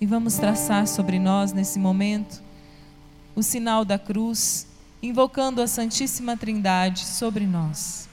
e vamos traçar sobre nós nesse momento o sinal da cruz, invocando a Santíssima Trindade sobre nós.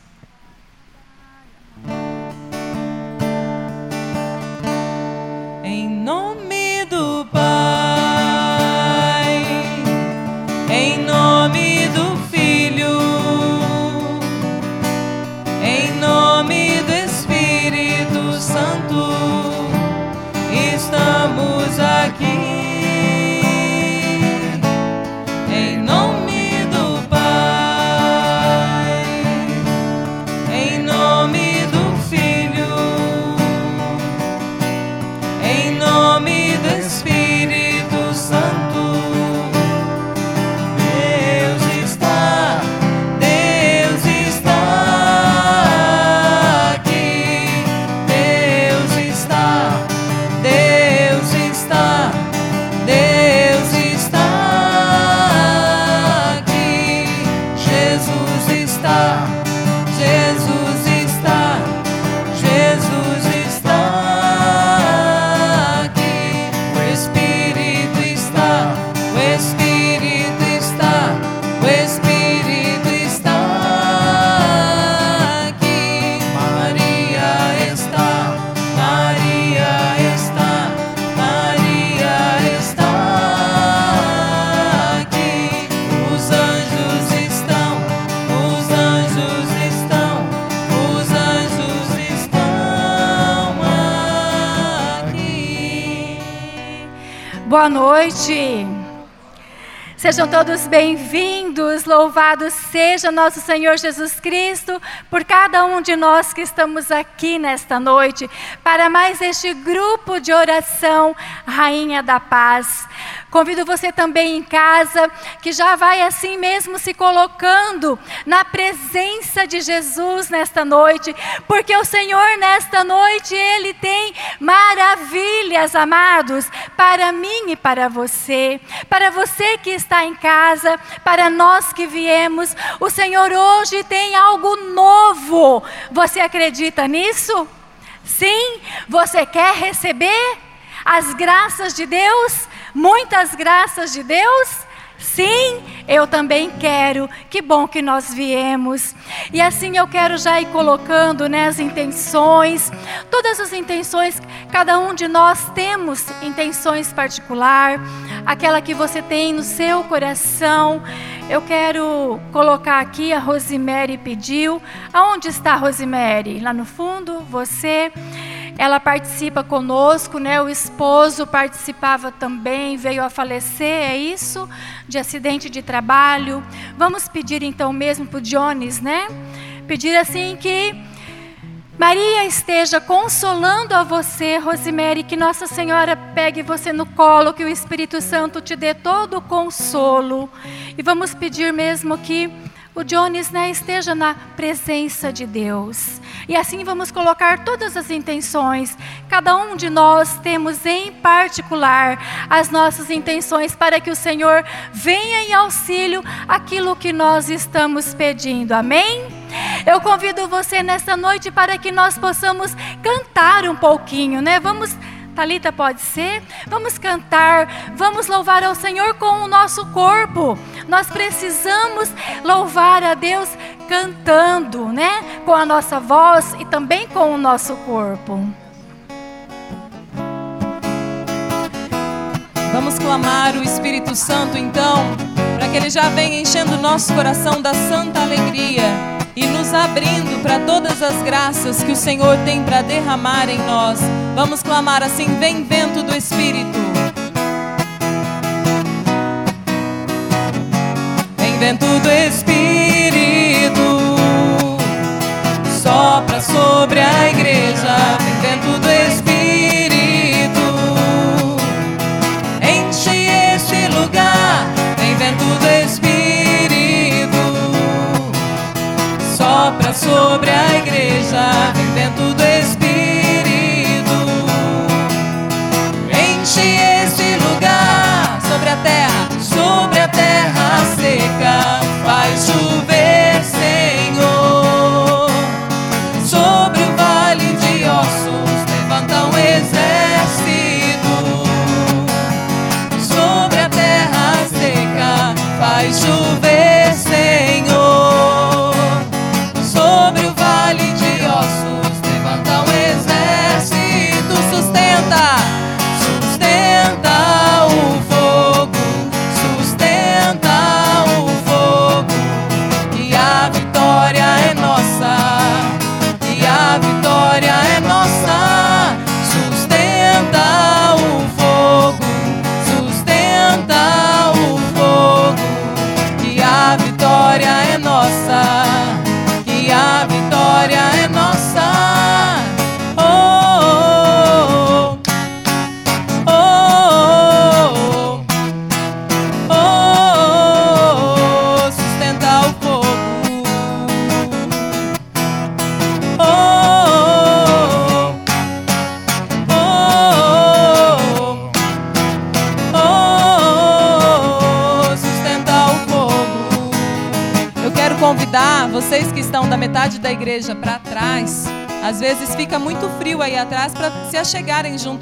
Sejam todos bem-vindos, louvado seja nosso Senhor Jesus Cristo por cada um de nós que estamos aqui nesta noite para mais este grupo de oração, Rainha da Paz. Convido você também em casa que já vai assim mesmo se colocando na presença de Jesus nesta noite, porque o Senhor nesta noite ele tem maravilhas, amados, para mim e para você, para você que está em casa, para nós que viemos, o Senhor hoje tem algo novo. Você acredita nisso? Sim? Você quer receber as graças de Deus? Muitas graças de Deus? Sim, eu também quero. Que bom que nós viemos. E assim eu quero já ir colocando né, as intenções, todas as intenções, cada um de nós temos intenções particular, aquela que você tem no seu coração. Eu quero colocar aqui a Rosemary pediu. Aonde está a Rosemary? Lá no fundo, você. Ela participa conosco, né? O esposo participava também, veio a falecer, é isso? De acidente de trabalho. Vamos pedir então mesmo para o Jones, né? Pedir assim que Maria esteja consolando a você, Rosemary, que Nossa Senhora pegue você no colo, que o Espírito Santo te dê todo o consolo. E vamos pedir mesmo que o Jones né, esteja na presença de Deus. E assim vamos colocar todas as intenções. Cada um de nós temos em particular as nossas intenções para que o Senhor venha em auxílio aquilo que nós estamos pedindo. Amém? Eu convido você nessa noite para que nós possamos cantar um pouquinho, né? Vamos Talita pode ser? Vamos cantar, vamos louvar ao Senhor com o nosso corpo. Nós precisamos louvar a Deus cantando, né? Com a nossa voz e também com o nosso corpo. Vamos clamar o Espírito Santo então, para que ele já venha enchendo o nosso coração da santa alegria e nos abrindo para todas as graças que o Senhor tem para derramar em nós. Vamos clamar assim: vem vento do Espírito. Vem vento do Espírito, sopra sobre a igreja. Sobre a igreja. Vento do Espírito, enche este lugar sobre a terra, sobre a terra seca.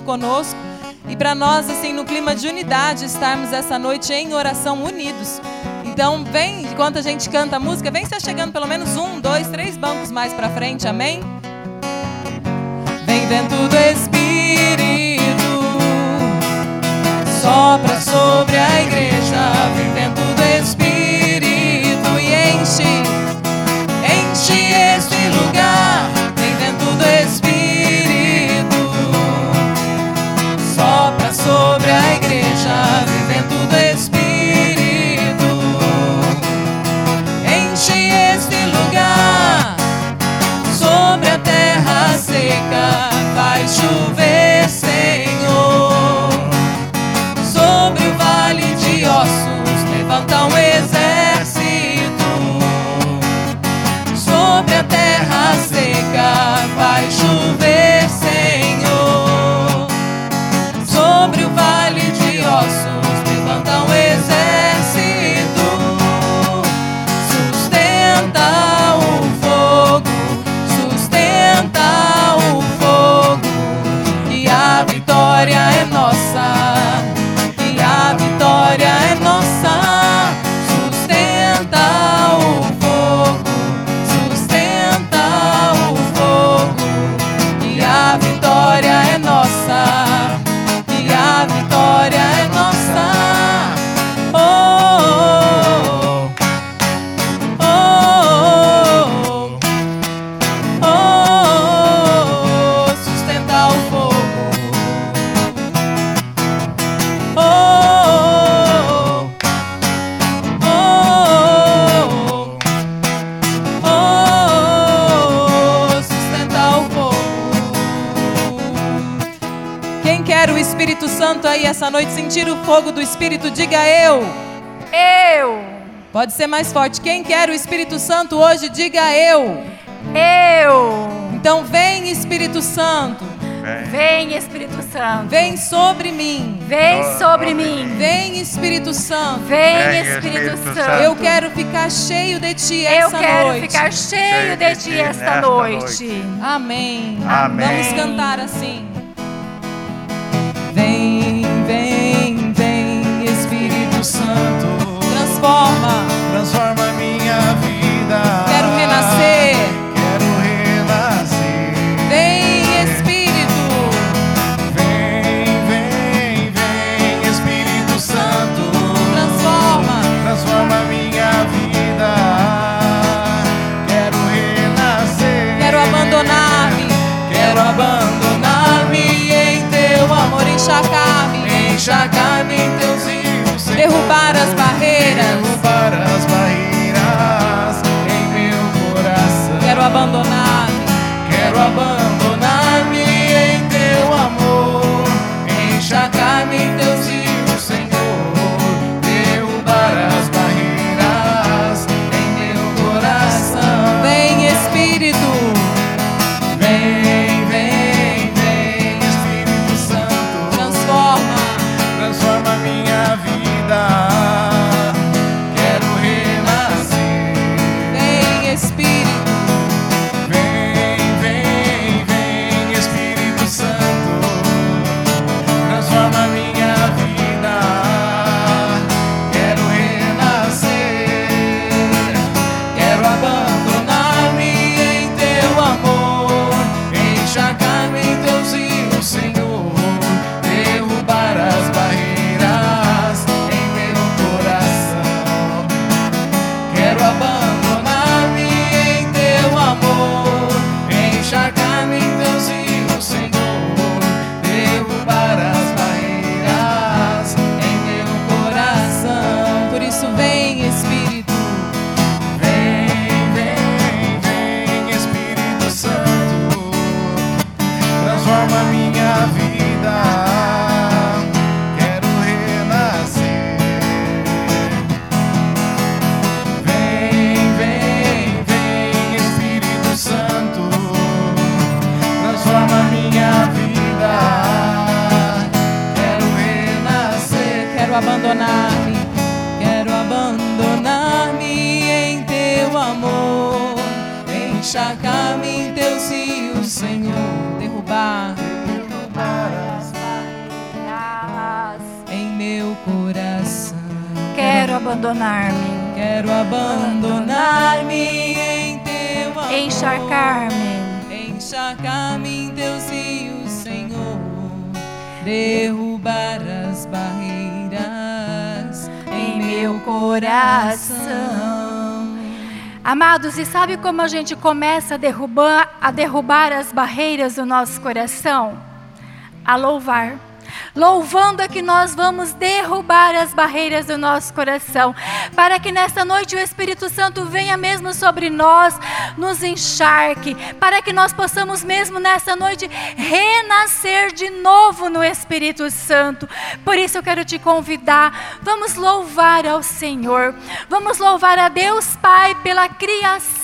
conosco e para nós, assim, no clima de unidade, estarmos essa noite em oração unidos. Então, vem, enquanto a gente canta a música, vem estar chegando pelo menos um, dois, três bancos mais para frente, amém? Vem dentro do Espírito, sopra sobre a igreja, vem dentro do Espírito e enche. chover, Senhor. Sobre o vale de ossos, levanta um Pode ser mais forte. Quem quer o Espírito Santo hoje, diga eu. Eu. Então vem Espírito Santo. Vem Espírito Santo. Vem sobre mim. Vem sobre mim. Vem Espírito Santo. Vem Espírito Santo. Eu quero ficar cheio de ti esta noite. Eu quero ficar cheio de ti esta noite. Amém. Amém. Vamos cantar assim. abandonado. Sabe como a gente começa a derrubar, a derrubar as barreiras do nosso coração? A louvar. Louvando é que nós vamos derrubar as barreiras do nosso coração, para que nesta noite o Espírito Santo venha mesmo sobre nós, nos encharque, para que nós possamos mesmo nessa noite renascer de novo no Espírito Santo. Por isso eu quero te convidar, vamos louvar ao Senhor, vamos louvar a Deus Pai pela criação.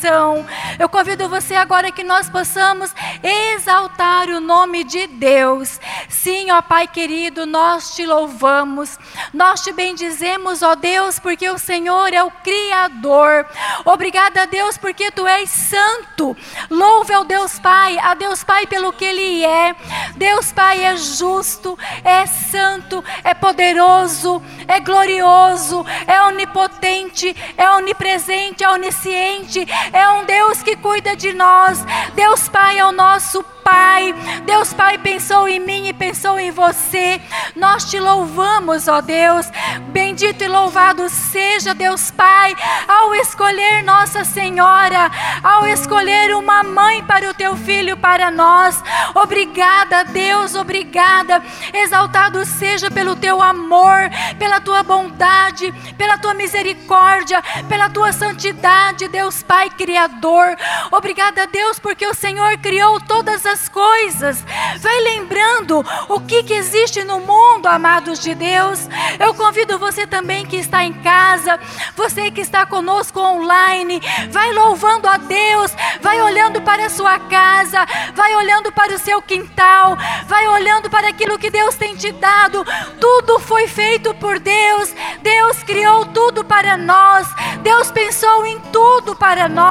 Eu convido você agora que nós possamos exaltar o nome de Deus. Sim, ó Pai querido, nós te louvamos, nós te bendizemos, ó Deus, porque o Senhor é o Criador. Obrigada, Deus, porque tu és santo. Louve ao Deus Pai, a Deus Pai pelo que Ele é. Deus Pai é justo, é santo, é poderoso, é glorioso, é onipotente, é onipresente, é onisciente, é um Deus que cuida de nós. Deus Pai é o nosso Pai. Deus Pai pensou em mim e pensou em você. Nós te louvamos, ó Deus. Bendito e louvado seja Deus Pai ao escolher Nossa Senhora, ao escolher uma mãe para o teu filho para nós. Obrigada, Deus, obrigada. Exaltado seja pelo teu amor, pela tua bondade, pela tua misericórdia, pela tua santidade, Deus Pai criador. Obrigada, Deus, porque o Senhor criou todas as coisas. Vai lembrando o que, que existe no mundo, amados de Deus. Eu convido você também que está em casa, você que está conosco online, vai louvando a Deus, vai olhando para a sua casa, vai olhando para o seu quintal, vai olhando para aquilo que Deus tem te dado. Tudo foi feito por Deus. Deus criou tudo para nós. Deus pensou em tudo para nós.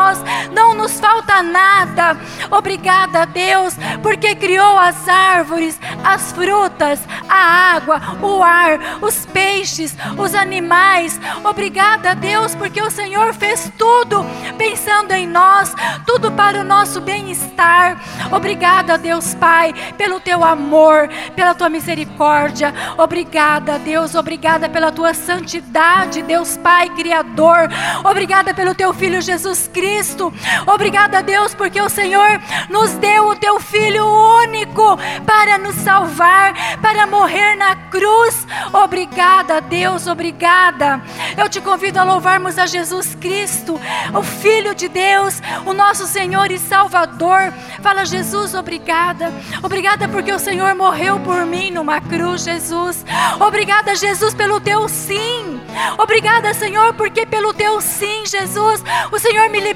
Não nos falta nada. Obrigada, Deus, porque criou as árvores, as frutas, a água, o ar, os peixes, os animais. Obrigada, Deus, porque o Senhor fez tudo pensando em nós, tudo para o nosso bem-estar. Obrigada, Deus Pai, pelo teu amor, pela tua misericórdia. Obrigada, Deus, obrigada pela tua santidade, Deus Pai, Criador. Obrigada pelo teu filho Jesus Cristo. Obrigada, Deus, porque o Senhor nos deu o teu filho único para nos salvar, para morrer na cruz. Obrigada, Deus, obrigada. Eu te convido a louvarmos a Jesus Cristo, o Filho de Deus, o nosso Senhor e Salvador. Fala, Jesus, obrigada. Obrigada porque o Senhor morreu por mim numa cruz, Jesus. Obrigada, Jesus, pelo teu sim. Obrigada, Senhor, porque pelo teu sim, Jesus, o Senhor me libertou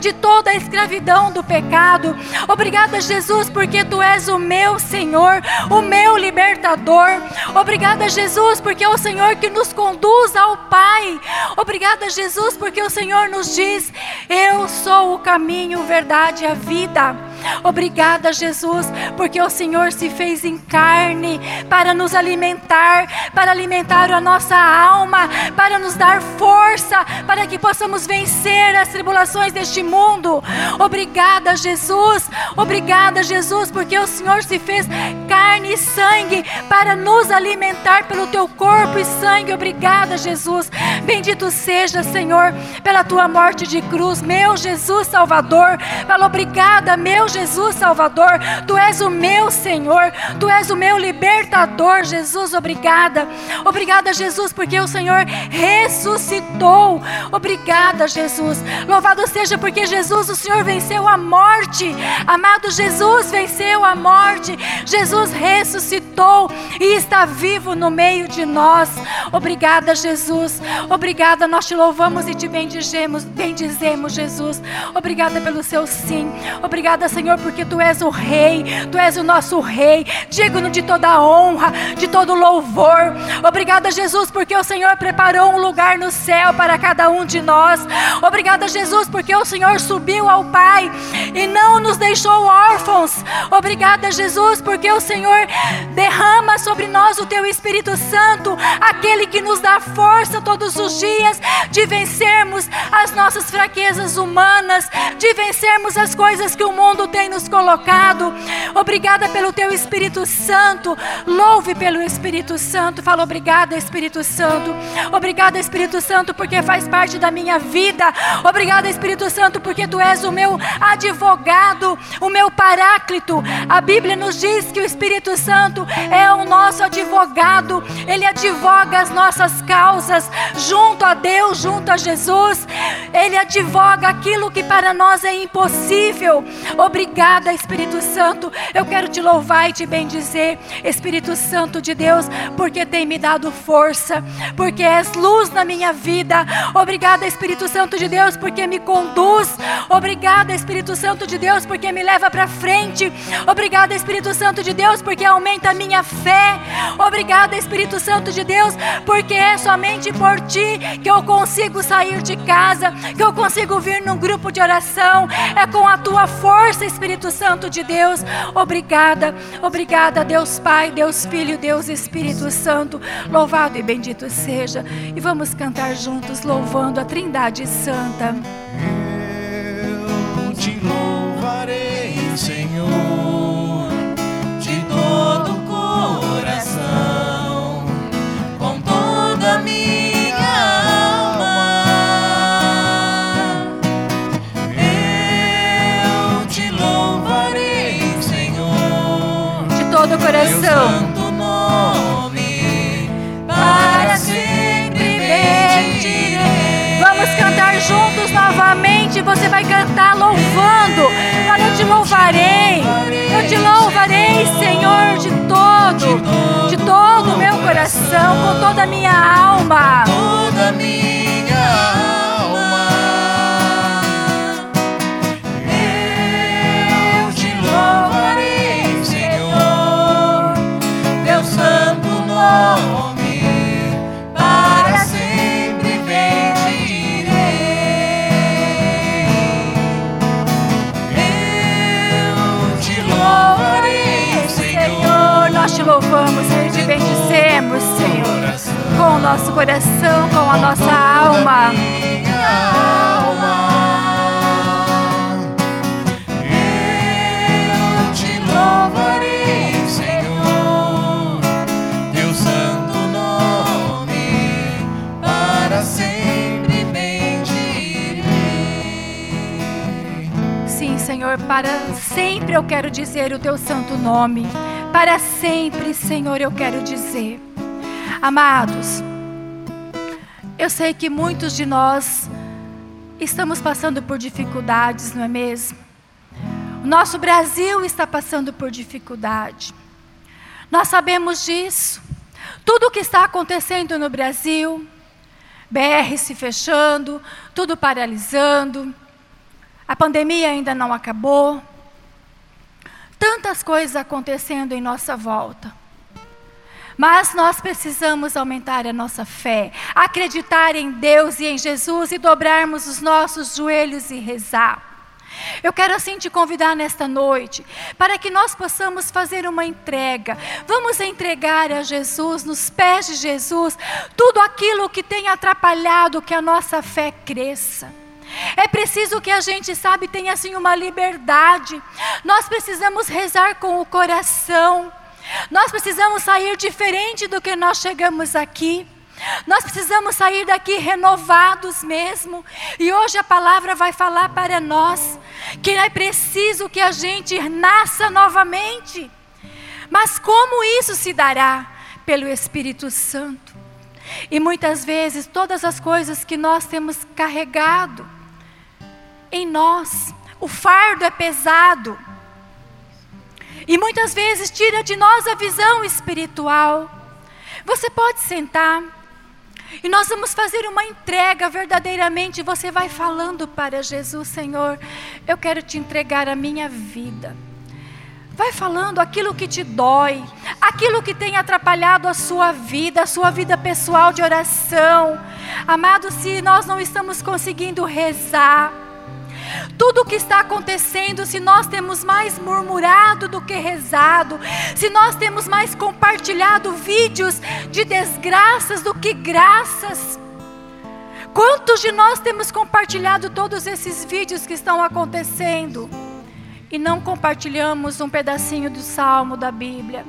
de toda a escravidão do pecado. Obrigada, Jesus, porque tu és o meu Senhor, o meu libertador. Obrigada, Jesus, porque é o Senhor que nos conduz ao Pai. Obrigada, Jesus, porque o Senhor nos diz: Eu sou o caminho, verdade e a vida. Obrigada, Jesus, porque o Senhor se fez em carne para nos alimentar, para alimentar a nossa alma, para nos dar força, para que possamos vencer as tribulações deste mundo. Obrigada, Jesus. Obrigada, Jesus, porque o Senhor se fez carne e sangue para nos alimentar pelo teu corpo e sangue. Obrigada, Jesus. Bendito seja, Senhor, pela tua morte de cruz, meu Jesus Salvador. Fala obrigada, meu Jesus Salvador. Tu és o meu Senhor, tu és o meu libertador, Jesus. Obrigada. Obrigada, Jesus, porque o Senhor ressuscitou. Obrigada, Jesus. Louvado seja porque Jesus, o Senhor venceu a morte. Amado Jesus venceu a morte. Jesus ressuscitou e está vivo no meio de nós. Obrigada, Jesus. Obrigada, nós te louvamos e te bendizemos, bendizemos, Jesus. Obrigada pelo seu sim. Obrigada, Senhor, porque tu és o rei, tu és o nosso rei, digno de toda honra, de todo louvor. Obrigada, Jesus, porque o Senhor preparou um lugar no céu para cada um de nós. Obrigada, Jesus, porque o Senhor subiu ao Pai e não nos deixou órfãos. Obrigada, Jesus, porque o Senhor derrama sobre nós o teu Espírito Santo, aquele que nos dá força todos os dias de vencermos as nossas fraquezas humanas, de vencermos as coisas que o mundo tem nos colocado. Obrigada pelo teu Espírito Santo. Louve pelo Espírito Santo. Fala obrigada, Espírito Santo. Obrigada, Espírito Santo, porque faz parte da minha vida. Obrigada, Espírito Santo, porque tu és o meu advogado, o meu paráclito. A Bíblia nos diz que o Espírito Santo é o nosso advogado. Ele advoga as nossas causas junto a Deus, junto a Jesus. Ele advoga aquilo que para nós é impossível. Obrigada, Espírito Santo. Eu quero te louvar e te bendizer, Espírito Santo de Deus, porque tem me dado força, porque és luz na minha vida. Obrigada, Espírito Santo de Deus, porque me conduz. Obrigada, Espírito Santo de Deus, porque me leva para frente. Obrigada, Espírito Santo de Deus, porque aumenta a minha fé. Obrigada, Espírito Santo de Deus, porque é somente por ti que eu consigo sair de casa, que eu consigo vir num grupo de oração. É com a tua força, Espírito Santo de Deus. Obrigada, obrigada, Deus Pai, Deus Filho, Deus Espírito Santo. Louvado e bendito seja. E vamos cantar juntos, louvando a Trindade Santa. Eu te louvarei, Senhor, santo nome, para sempre bendirei. Vamos cantar juntos novamente. Você vai cantar louvando. Fala, eu te louvarei. Eu te louvarei, Senhor, de todo, de todo o meu coração, com toda a minha alma. toda minha com o nosso coração, com a nossa alma. Eu te louvarei, Senhor, teu santo nome, para sempre bendirei. Sim, Senhor, para sempre eu quero dizer o teu santo nome. Para sempre, Senhor, eu quero dizer. Amados, eu sei que muitos de nós estamos passando por dificuldades, não é mesmo? O nosso Brasil está passando por dificuldade. Nós sabemos disso. Tudo o que está acontecendo no Brasil, BR se fechando, tudo paralisando, a pandemia ainda não acabou. Tantas coisas acontecendo em nossa volta. Mas nós precisamos aumentar a nossa fé, acreditar em Deus e em Jesus e dobrarmos os nossos joelhos e rezar. Eu quero assim te convidar nesta noite para que nós possamos fazer uma entrega. Vamos entregar a Jesus, nos pés de Jesus, tudo aquilo que tem atrapalhado que a nossa fé cresça. É preciso que a gente, sabe, tenha assim uma liberdade. Nós precisamos rezar com o coração. Nós precisamos sair diferente do que nós chegamos aqui. Nós precisamos sair daqui renovados mesmo. E hoje a palavra vai falar para nós que é preciso que a gente nasça novamente. Mas como isso se dará? Pelo Espírito Santo. E muitas vezes todas as coisas que nós temos carregado em nós, o fardo é pesado. E muitas vezes tira de nós a visão espiritual. Você pode sentar. E nós vamos fazer uma entrega verdadeiramente. Você vai falando para Jesus, Senhor, eu quero te entregar a minha vida. Vai falando aquilo que te dói, aquilo que tem atrapalhado a sua vida, a sua vida pessoal de oração. Amado, se nós não estamos conseguindo rezar, tudo o que está acontecendo, se nós temos mais murmurado do que rezado, se nós temos mais compartilhado vídeos de desgraças do que graças. Quantos de nós temos compartilhado todos esses vídeos que estão acontecendo e não compartilhamos um pedacinho do salmo da Bíblia,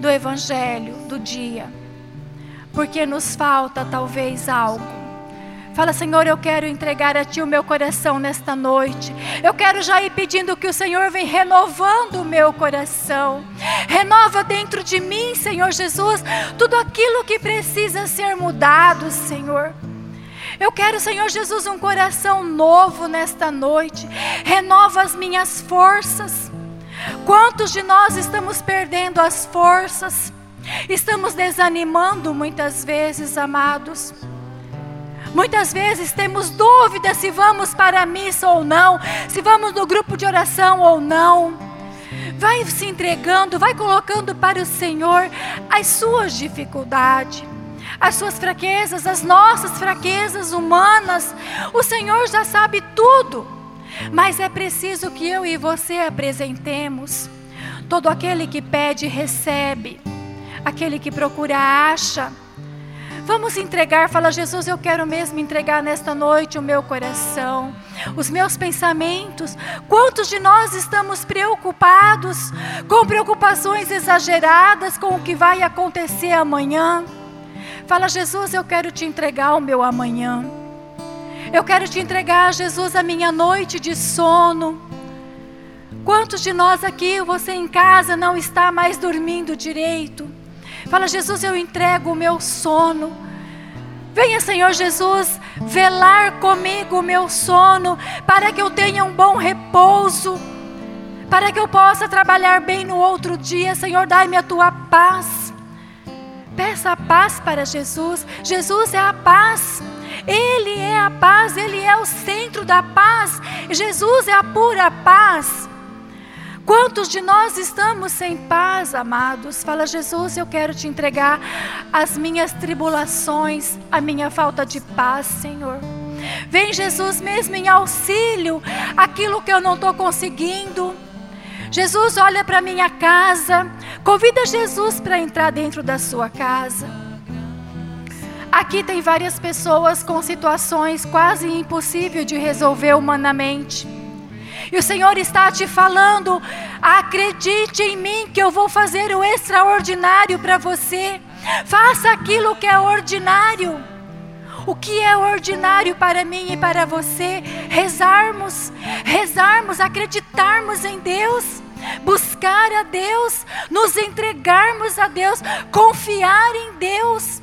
do Evangelho, do dia? Porque nos falta talvez algo Fala, Senhor, eu quero entregar a Ti o meu coração nesta noite. Eu quero já ir pedindo que o Senhor venha renovando o meu coração. Renova dentro de mim, Senhor Jesus, tudo aquilo que precisa ser mudado, Senhor. Eu quero, Senhor Jesus, um coração novo nesta noite. Renova as minhas forças. Quantos de nós estamos perdendo as forças? Estamos desanimando muitas vezes, amados. Muitas vezes temos dúvidas se vamos para a missa ou não, se vamos no grupo de oração ou não. Vai se entregando, vai colocando para o Senhor as suas dificuldades, as suas fraquezas, as nossas fraquezas humanas. O Senhor já sabe tudo, mas é preciso que eu e você apresentemos. Todo aquele que pede, recebe, aquele que procura, acha. Vamos entregar, fala Jesus, eu quero mesmo entregar nesta noite o meu coração, os meus pensamentos. Quantos de nós estamos preocupados com preocupações exageradas com o que vai acontecer amanhã? Fala Jesus, eu quero te entregar o meu amanhã. Eu quero te entregar, Jesus, a minha noite de sono. Quantos de nós aqui, você em casa, não está mais dormindo direito? Fala, Jesus, eu entrego o meu sono. Venha, Senhor Jesus, velar comigo o meu sono, para que eu tenha um bom repouso, para que eu possa trabalhar bem no outro dia. Senhor, dai-me a tua paz. Peça a paz para Jesus. Jesus é a paz. Ele é a paz, ele é o centro da paz. Jesus é a pura paz. Quantos de nós estamos sem paz, amados? Fala, Jesus, eu quero te entregar as minhas tribulações, a minha falta de paz, Senhor. Vem, Jesus, mesmo em auxílio, aquilo que eu não estou conseguindo. Jesus, olha para minha casa, convida Jesus para entrar dentro da sua casa. Aqui tem várias pessoas com situações quase impossíveis de resolver humanamente. E o Senhor está te falando: acredite em mim que eu vou fazer o extraordinário para você. Faça aquilo que é ordinário. O que é ordinário para mim e para você? Rezarmos, rezarmos, acreditarmos em Deus, buscar a Deus, nos entregarmos a Deus, confiar em Deus.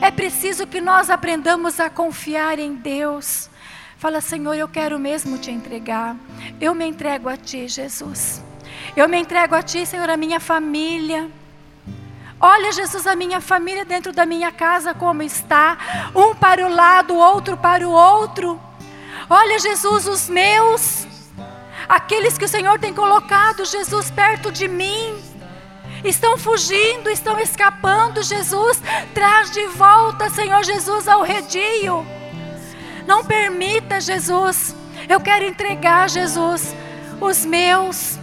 É preciso que nós aprendamos a confiar em Deus. Fala, Senhor, eu quero mesmo te entregar. Eu me entrego a Ti, Jesus. Eu me entrego a Ti, Senhor, a minha família. Olha, Jesus, a minha família dentro da minha casa como está. Um para o lado, outro para o outro. Olha, Jesus, os meus. Aqueles que o Senhor tem colocado, Jesus, perto de mim. Estão fugindo, estão escapando, Jesus. Traz de volta, Senhor Jesus, ao redil. Não permita, Jesus. Eu quero entregar, Jesus, os meus.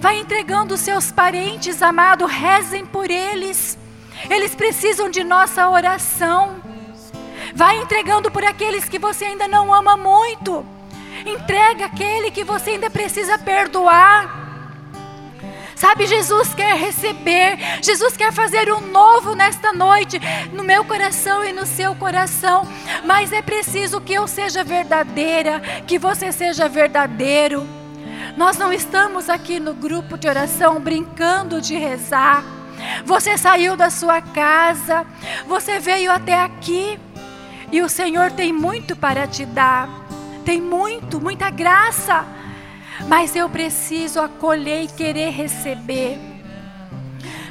Vai entregando os seus parentes, amado, rezem por eles. Eles precisam de nossa oração. Vai entregando por aqueles que você ainda não ama muito. Entrega aquele que você ainda precisa perdoar. Sabe, Jesus quer receber, Jesus quer fazer um novo nesta noite, no meu coração e no seu coração. Mas é preciso que eu seja verdadeira, que você seja verdadeiro. Nós não estamos aqui no grupo de oração brincando de rezar. Você saiu da sua casa, você veio até aqui e o Senhor tem muito para te dar. Tem muito, muita graça mas eu preciso acolher e querer receber.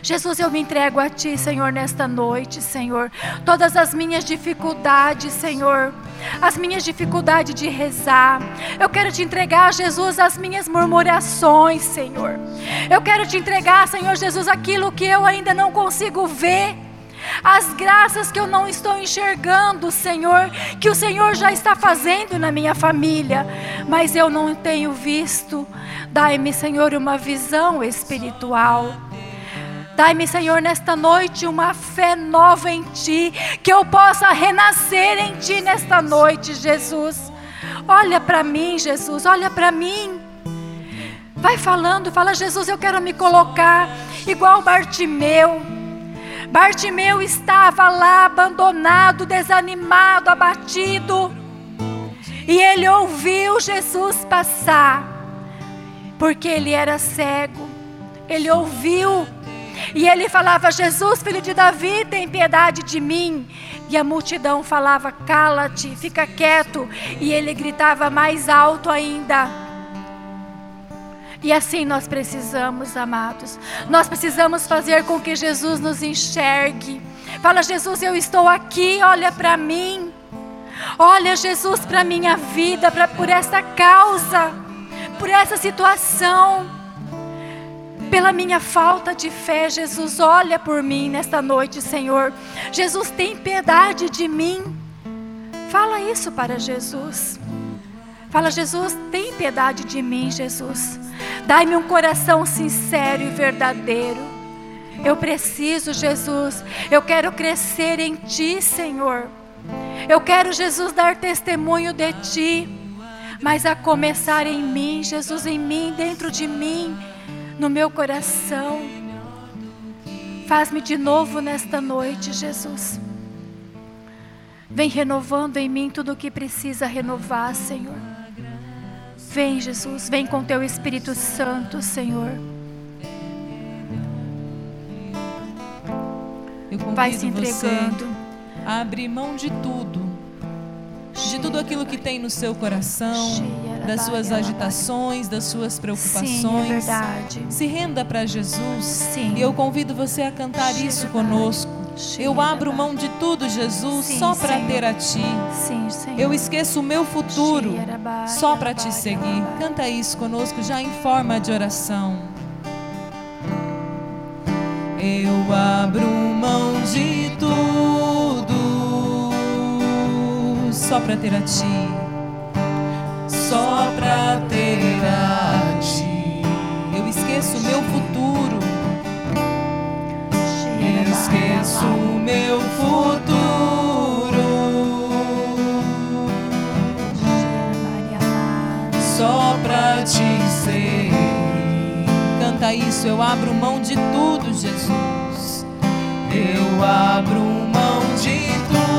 Jesus, eu me entrego a Ti, Senhor, nesta noite, Senhor. Todas as minhas dificuldades, Senhor. As minhas dificuldades de rezar. Eu quero te entregar, Jesus, as minhas murmurações, Senhor. Eu quero te entregar, Senhor Jesus, aquilo que eu ainda não consigo ver as graças que eu não estou enxergando, Senhor, que o Senhor já está fazendo na minha família, mas eu não tenho visto. Dai-me, Senhor, uma visão espiritual. Dai-me, Senhor, nesta noite uma fé nova em Ti, que eu possa renascer em Ti nesta noite, Jesus. Olha para mim, Jesus, olha para mim. Vai falando, fala, Jesus, eu quero me colocar igual Bartimeu. Bartimeu estava lá abandonado, desanimado, abatido. E ele ouviu Jesus passar, porque ele era cego. Ele ouviu e ele falava: Jesus, filho de Davi, tem piedade de mim. E a multidão falava: Cala-te, fica quieto. E ele gritava mais alto ainda. E assim nós precisamos, amados. Nós precisamos fazer com que Jesus nos enxergue. Fala, Jesus, eu estou aqui, olha para mim. Olha, Jesus, para minha vida, pra, por essa causa, por essa situação pela minha falta de fé, Jesus, olha por mim nesta noite, Senhor. Jesus, tem piedade de mim. Fala isso para Jesus. Fala, Jesus, tem piedade de mim, Jesus. Dai-me um coração sincero e verdadeiro. Eu preciso, Jesus. Eu quero crescer em Ti, Senhor. Eu quero, Jesus, dar testemunho de Ti. Mas a começar em mim, Jesus, em mim, dentro de mim no meu coração. Faz-me de novo nesta noite, Jesus. Vem renovando em mim tudo o que precisa renovar, Senhor. Vem, Jesus, vem com teu Espírito Santo, Senhor. Vai se entregando. Abre mão de tudo, de tudo aquilo que tem no seu coração das suas agitações, das suas preocupações. Sim, é. Se renda para Jesus. Sim. E eu convido você a cantar isso conosco. Eu abro mão de tudo, Jesus, Sim, só para ter a Ti. Sim. Eu esqueço o meu futuro só para Te seguir. Canta isso conosco já em forma de oração. Eu abro mão de tudo só para ter a Ti só pra ter a ti. Eu esqueço o meu futuro. Esqueço o meu futuro. Só pra te ser. Canta isso, eu abro mão de tudo, Jesus. Eu abro mão de esqueço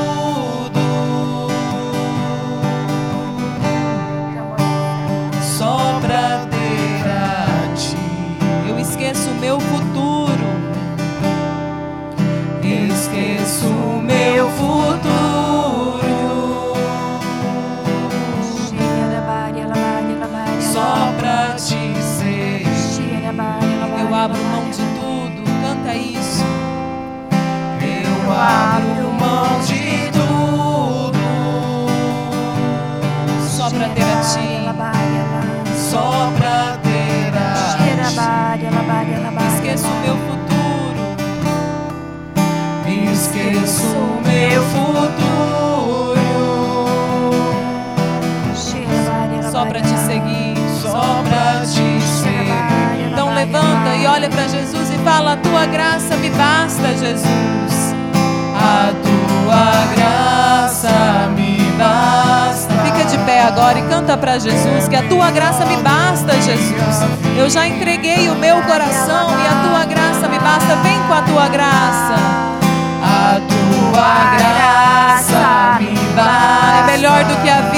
Jesus que a tua graça me basta, Jesus. Eu já entreguei o meu coração e a tua graça me basta. Vem com a tua graça. A tua graça me basta. É melhor do que a vida.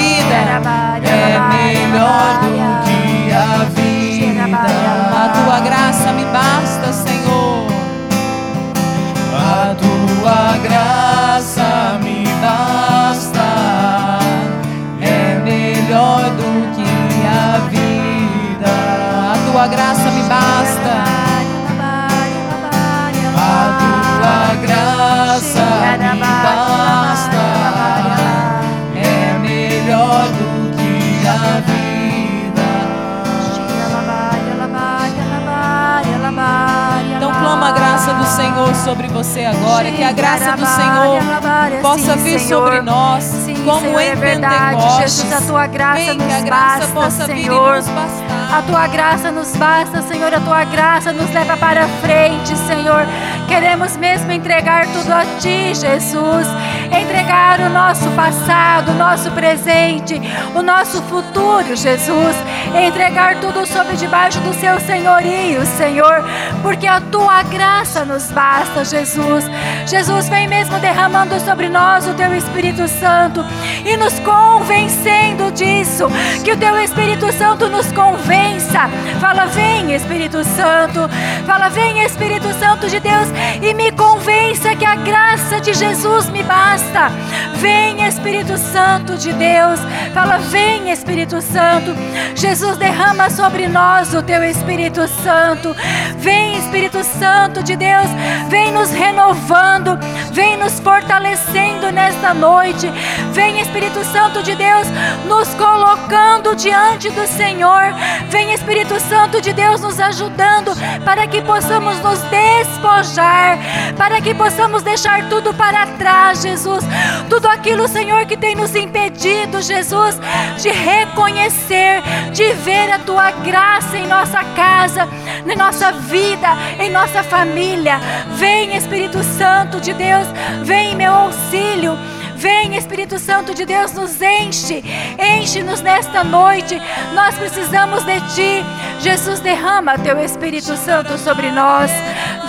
Sobre você agora. Que a graça do Senhor possa vir sobre nós, como Senhor, em. Pentecostes. Jesus, a tua graça nos a graça basta, possa vir Senhor. nos bastar. A tua graça nos basta, Senhor. A tua graça nos leva para frente, Senhor. Queremos mesmo entregar tudo a ti, Jesus. Entregar o nosso passado, o nosso presente, o nosso futuro, Jesus. Entregar tudo sob debaixo do seu senhorio, Senhor. Porque a tua graça nos basta, Jesus. Jesus, vem mesmo derramando sobre nós o teu Espírito Santo e nos convencendo disso. Que o teu Espírito Santo nos convença. Fala, vem, Espírito Santo. Fala, vem, Espírito Santo de Deus, e me convença que a graça de Jesus me basta. Vem, Espírito Santo de Deus. Fala, vem, Espírito Santo. Jesus, derrama sobre nós o teu Espírito Santo. Vem, Espírito Santo de Deus, vem nos renovando, vem nos fortalecendo nesta noite. Vem, Espírito Santo de Deus, nos colocando diante do Senhor. Vem, Espírito Santo de Deus, nos ajudando para que possamos nos despojar, para que possamos deixar tudo para trás, Jesus. Tudo aquilo, Senhor, que tem nos impedido, Jesus, de reconhecer, de ver a tua graça em nossa casa, na nossa vida, em nossa família. Vem, Espírito Santo de Deus, vem em meu auxílio. Vem, Espírito Santo de Deus, nos enche, enche-nos nesta noite. Nós precisamos de Ti. Jesus, derrama Teu Espírito Santo sobre nós.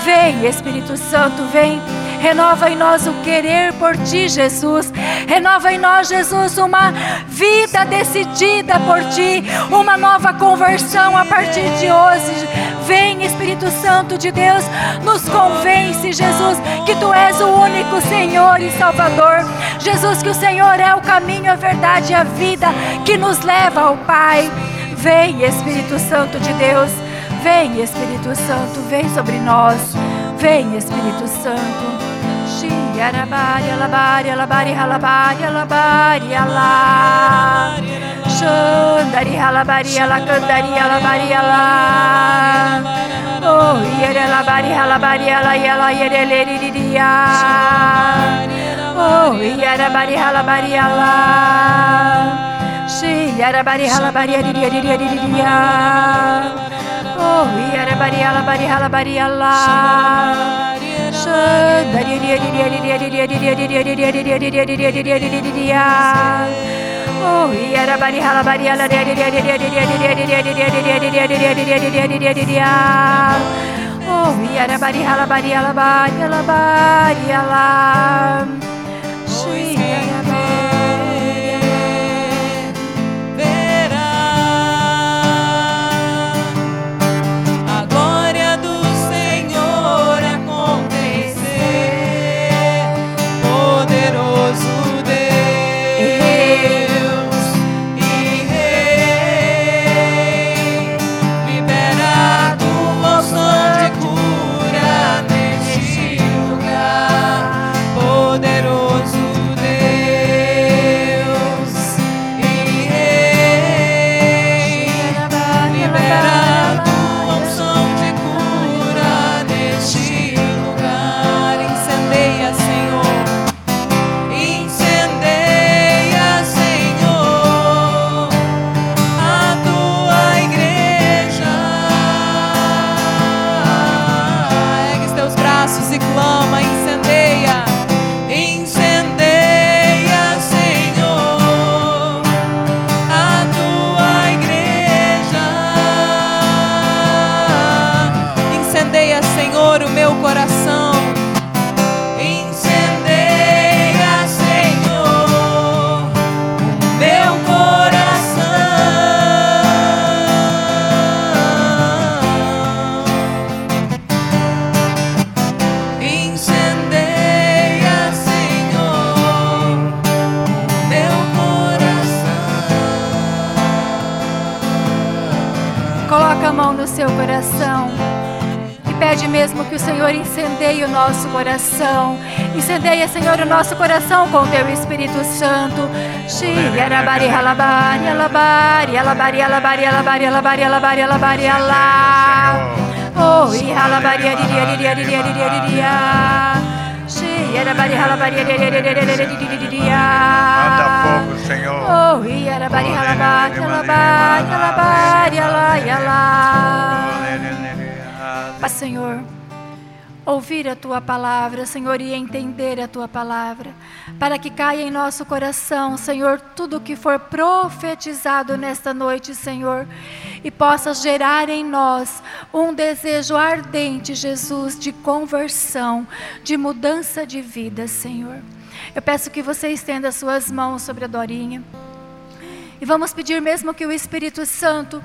Vem, Espírito Santo, vem. Renova em nós o querer por Ti, Jesus. Renova em nós, Jesus, uma vida decidida por Ti, uma nova conversão a partir de hoje. Vem, Espírito Santo de Deus, nos convence, Jesus, que Tu és o único Senhor e Salvador. Jesus, que o Senhor é o caminho, a verdade e a vida que nos leva ao Pai. Vem, Espírito Santo de Deus. Vem, Espírito Santo, vem sobre nós. Vem, Espírito Santo. Shiyanabadi alabadi alabadi halabadi alabadi ala Sundari halabadi ala kundari alabadi ala Oh yere labadi halabadi ala yala yere leri di dia Oh yere badi halabadi ala Shiyara badi halabadi di dia di dia di dia Oh yere bari halabadi halabadi ala Oh, yarabari halabari ala Oh, yarabari halabari alabari alabari ala. Oh, nosso coração com teu Espírito Santo. Xi, arabari, alabari, alabari, alabari, alabari, alabari, alabari, alabari, alabari, alá. Oh, e halabaria, diria, diria, diria, diria, diria. Era bari halabaria, diria, diria, diria, diria, diria. Manda fogo, Senhor. Oh, e era bari halabaria, halabaria, halabaria, halabaria, halabaria. Mas, Senhor, ouvir a tua palavra, Senhor, e entender a tua palavra, para que caia em nosso coração, Senhor, tudo que for profetizado nesta noite, Senhor, e possa gerar em nós um desejo ardente, Jesus, de conversão, de mudança de vida, Senhor. Eu peço que você estenda suas mãos sobre a Dorinha. E vamos pedir mesmo que o Espírito Santo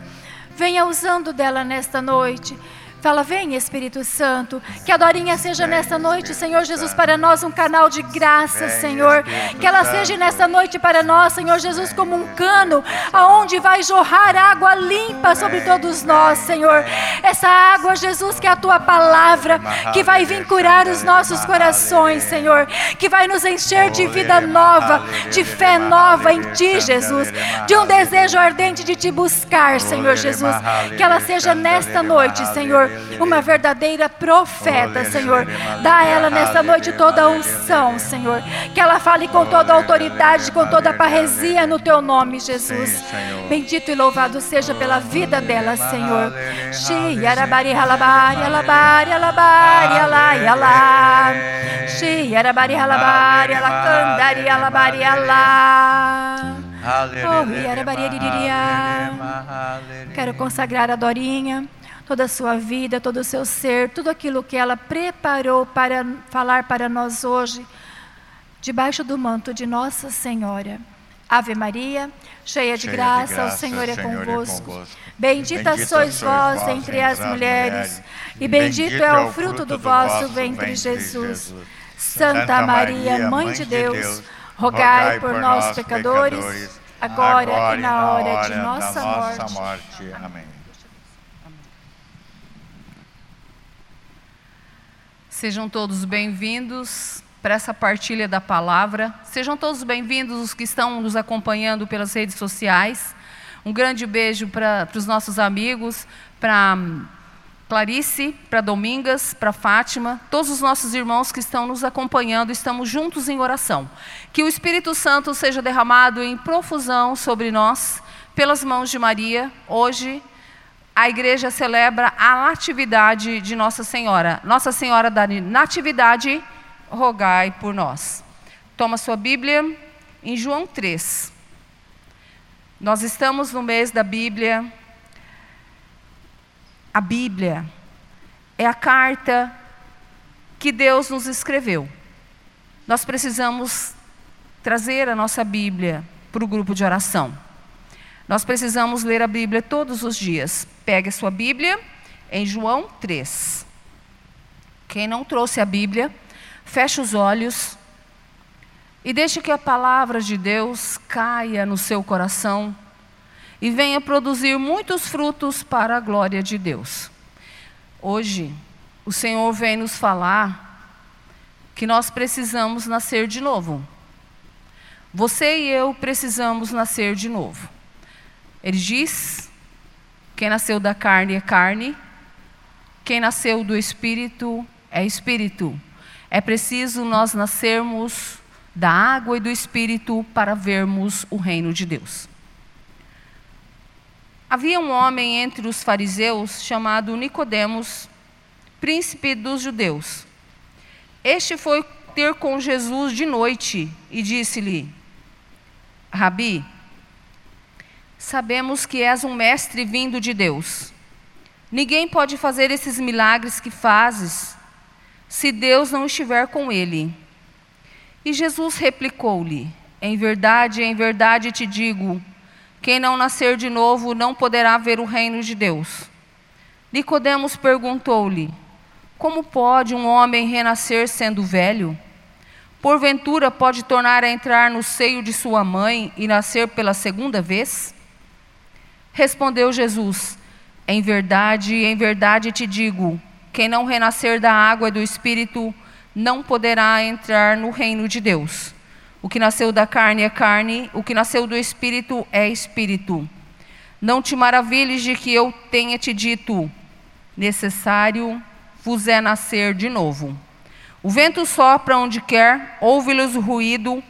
venha usando dela nesta noite Fala, vem Espírito Santo, que a Dorinha seja nessa noite, Senhor Jesus, para nós um canal de graça, Senhor. Que ela seja nessa noite para nós, Senhor Jesus, como um cano, aonde vai jorrar água limpa sobre todos nós, Senhor. Essa água, Jesus, que é a tua palavra, que vai vir curar os nossos corações, Senhor, que vai nos encher de vida nova, de fé nova em ti, Jesus, de um desejo ardente de te buscar, Senhor Jesus. Que ela seja nesta noite, Senhor uma verdadeira profeta, Senhor. Dá a ela nessa noite toda a unção, Senhor. Que ela fale com toda a autoridade, com toda a parresia no teu nome, Jesus. Bendito e louvado seja pela vida dela, Senhor. Halabari alabari alabari alai alá. Xiarabari halabari alacandari alabari alá. Oh, Quero consagrar a Dorinha toda a sua vida, todo o seu ser, tudo aquilo que ela preparou para falar para nós hoje, debaixo do manto de Nossa Senhora. Ave Maria, cheia de, cheia graça, de graça, o Senhor, é, Senhor convosco. é convosco. Bendita, Bendita sois vós entre, as, mulheres, e bendito, bendito é o fruto do vosso ventre, Jesus. Jesus. Santa Maria, Mãe de Deus, rogai por nós, pecadores, agora, agora e na hora de nossa, morte. morte. Amém. Sejam todos bem-vindos para essa partilha da palavra. Sejam todos bem-vindos os que estão nos acompanhando pelas redes sociais. Um grande beijo para os nossos amigos, para Clarice, para Domingas, para Fátima, todos os nossos irmãos que estão nos acompanhando, estamos juntos em oração. Que o Espírito Santo seja derramado em profusão sobre nós, pelas mãos de Maria, hoje a igreja celebra a natividade de Nossa Senhora. Nossa Senhora da Natividade, rogai por nós. Toma sua Bíblia em João 3. Nós estamos no mês da Bíblia. A Bíblia é a carta que Deus nos escreveu. Nós precisamos trazer a nossa Bíblia para o grupo de oração. Nós precisamos ler a Bíblia todos os dias. Pegue a sua Bíblia em João 3. Quem não trouxe a Bíblia, feche os olhos e deixe que a palavra de Deus caia no seu coração e venha produzir muitos frutos para a glória de Deus. Hoje, o Senhor vem nos falar que nós precisamos nascer de novo. Você e eu precisamos nascer de novo. Ele diz: quem nasceu da carne é carne, quem nasceu do espírito é espírito. É preciso nós nascermos da água e do espírito para vermos o reino de Deus. Havia um homem entre os fariseus chamado Nicodemos, príncipe dos judeus. Este foi ter com Jesus de noite e disse-lhe: Rabi, Sabemos que és um mestre vindo de Deus. Ninguém pode fazer esses milagres que fazes se Deus não estiver com ele. E Jesus replicou-lhe: Em verdade, em verdade te digo, quem não nascer de novo não poderá ver o reino de Deus. Nicodemos perguntou-lhe: Como pode um homem renascer sendo velho? Porventura pode tornar a entrar no seio de sua mãe e nascer pela segunda vez? Respondeu Jesus: Em verdade, em verdade te digo: quem não renascer da água e do espírito não poderá entrar no reino de Deus. O que nasceu da carne é carne, o que nasceu do espírito é espírito. Não te maravilhes de que eu tenha te dito: necessário vos é nascer de novo. O vento sopra onde quer, ouve-lhes o ruído,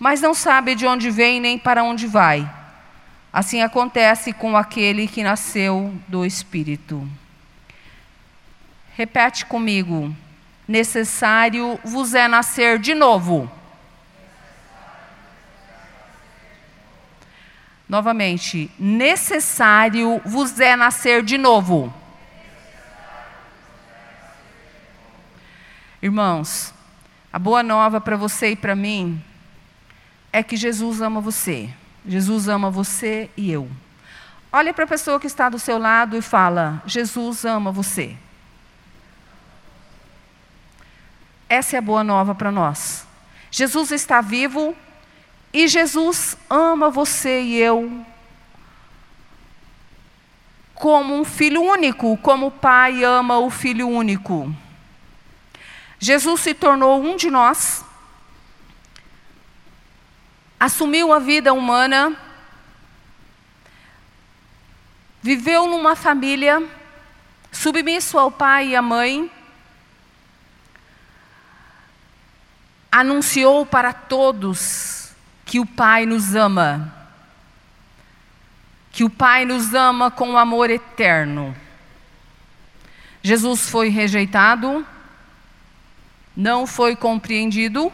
mas não sabe de onde vem nem para onde vai. Assim acontece com aquele que nasceu do Espírito. Repete comigo. Necessário vos é nascer de novo. Novamente, necessário vos é nascer de novo. Irmãos, a boa nova para você e para mim é que Jesus ama você. Jesus ama você e eu. Olha para a pessoa que está do seu lado e fala: Jesus ama você. Essa é a boa nova para nós. Jesus está vivo e Jesus ama você e eu como um filho único, como o pai ama o filho único. Jesus se tornou um de nós, assumiu a vida humana, viveu numa família, submisso ao pai e à mãe, anunciou para todos que o Pai nos ama, que o Pai nos ama com amor eterno. Jesus foi rejeitado, não foi compreendido.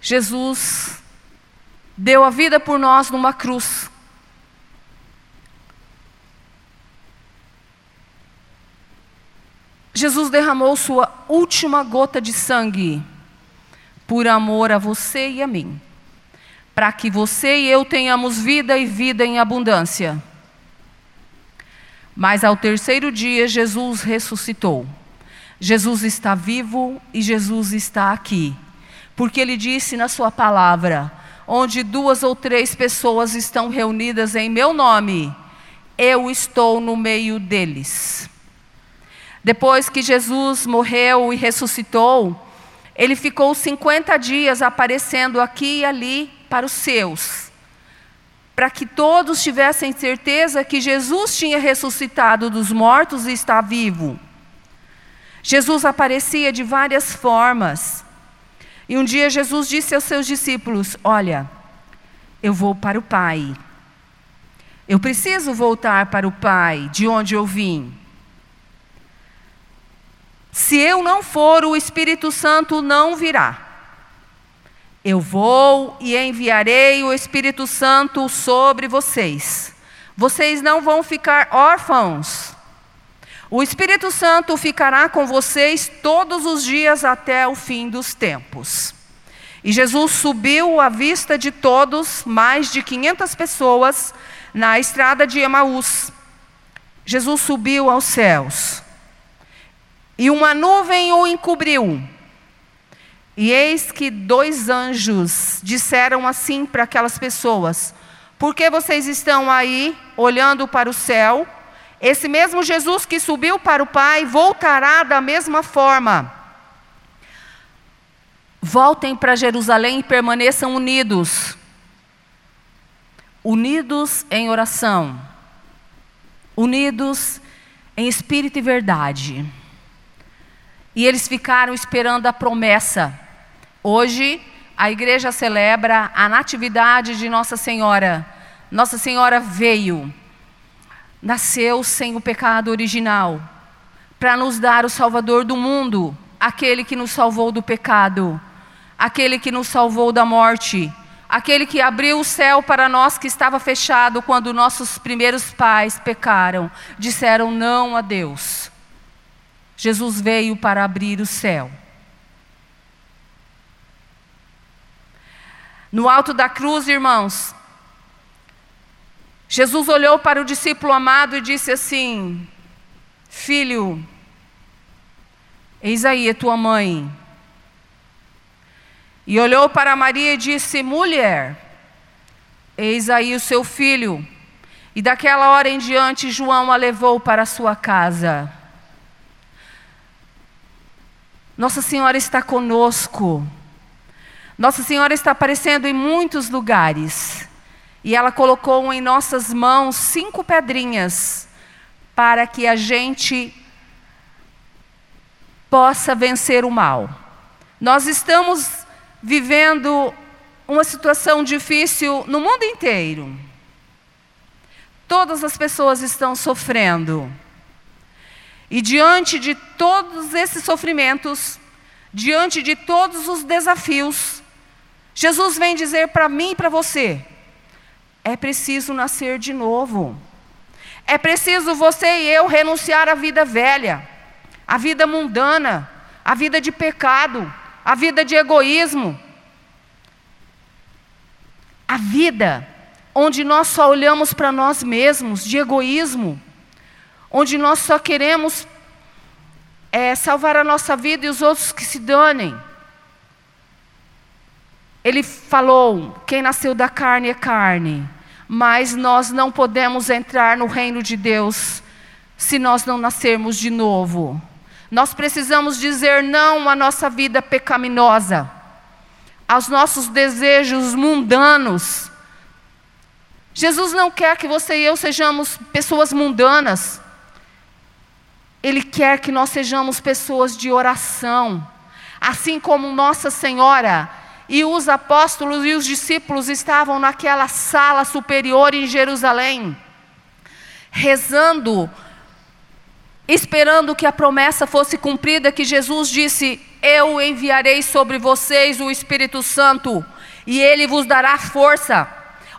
Jesus deu a vida por nós numa cruz. Jesus derramou sua última gota de sangue por amor a você e a mim, para que você e eu tenhamos vida e vida em abundância. Mas ao terceiro dia, Jesus ressuscitou. Jesus está vivo e Jesus está aqui. Porque ele disse na sua palavra: onde duas ou três pessoas estão reunidas em meu nome, eu estou no meio deles. Depois que Jesus morreu e ressuscitou, ele ficou 50 dias aparecendo aqui e ali para os seus, para que todos tivessem certeza que Jesus tinha ressuscitado dos mortos e está vivo. Jesus aparecia de várias formas. E um dia Jesus disse aos seus discípulos: Olha, eu vou para o Pai. Eu preciso voltar para o Pai, de onde eu vim. Se eu não for, o Espírito Santo não virá. Eu vou e enviarei o Espírito Santo sobre vocês. Vocês não vão ficar órfãos. O Espírito Santo ficará com vocês todos os dias até o fim dos tempos. E Jesus subiu à vista de todos, mais de 500 pessoas, na estrada de Emaús. Jesus subiu aos céus. E uma nuvem o encobriu. E eis que dois anjos disseram assim para aquelas pessoas: Por que vocês estão aí olhando para o céu? Esse mesmo Jesus que subiu para o Pai voltará da mesma forma. Voltem para Jerusalém e permaneçam unidos. Unidos em oração. Unidos em espírito e verdade. E eles ficaram esperando a promessa. Hoje, a igreja celebra a natividade de Nossa Senhora. Nossa Senhora veio nasceu sem o pecado original, para nos dar o Salvador do mundo, aquele que nos salvou do pecado, aquele que nos salvou da morte, aquele que abriu o céu para nós que estava fechado quando nossos primeiros pais pecaram, disseram não a Deus. Jesus veio para abrir o céu. No alto da cruz, irmãos, Jesus olhou para o discípulo amado e disse assim: Filho, eis aí a tua mãe. E olhou para Maria e disse: Mulher, eis aí o seu filho. E daquela hora em diante, João a levou para a sua casa. Nossa Senhora está conosco. Nossa Senhora está aparecendo em muitos lugares. E ela colocou em nossas mãos cinco pedrinhas para que a gente possa vencer o mal. Nós estamos vivendo uma situação difícil no mundo inteiro. Todas as pessoas estão sofrendo. E diante de todos esses sofrimentos, diante de todos os desafios, Jesus vem dizer para mim e para você: é preciso nascer de novo. É preciso você e eu renunciar à vida velha, à vida mundana, à vida de pecado, à vida de egoísmo. A vida onde nós só olhamos para nós mesmos, de egoísmo, onde nós só queremos é, salvar a nossa vida e os outros que se danem. Ele falou: quem nasceu da carne é carne, mas nós não podemos entrar no reino de Deus se nós não nascermos de novo. Nós precisamos dizer não à nossa vida pecaminosa, aos nossos desejos mundanos. Jesus não quer que você e eu sejamos pessoas mundanas. Ele quer que nós sejamos pessoas de oração. Assim como Nossa Senhora e os apóstolos e os discípulos estavam naquela sala superior em Jerusalém, rezando, esperando que a promessa fosse cumprida, que Jesus disse: Eu enviarei sobre vocês o Espírito Santo, e ele vos dará força.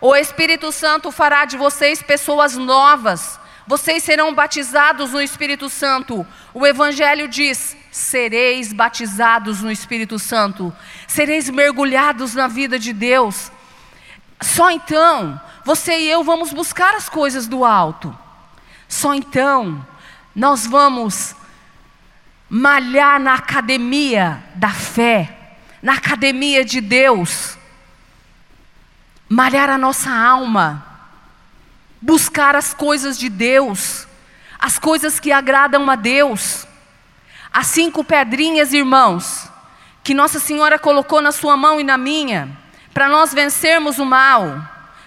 O Espírito Santo fará de vocês pessoas novas. Vocês serão batizados no Espírito Santo. O Evangelho diz: sereis batizados no Espírito Santo, sereis mergulhados na vida de Deus. Só então você e eu vamos buscar as coisas do alto. Só então nós vamos malhar na academia da fé, na academia de Deus, malhar a nossa alma, buscar as coisas de Deus, as coisas que agradam a Deus. As cinco pedrinhas, irmãos, que Nossa Senhora colocou na sua mão e na minha, para nós vencermos o mal,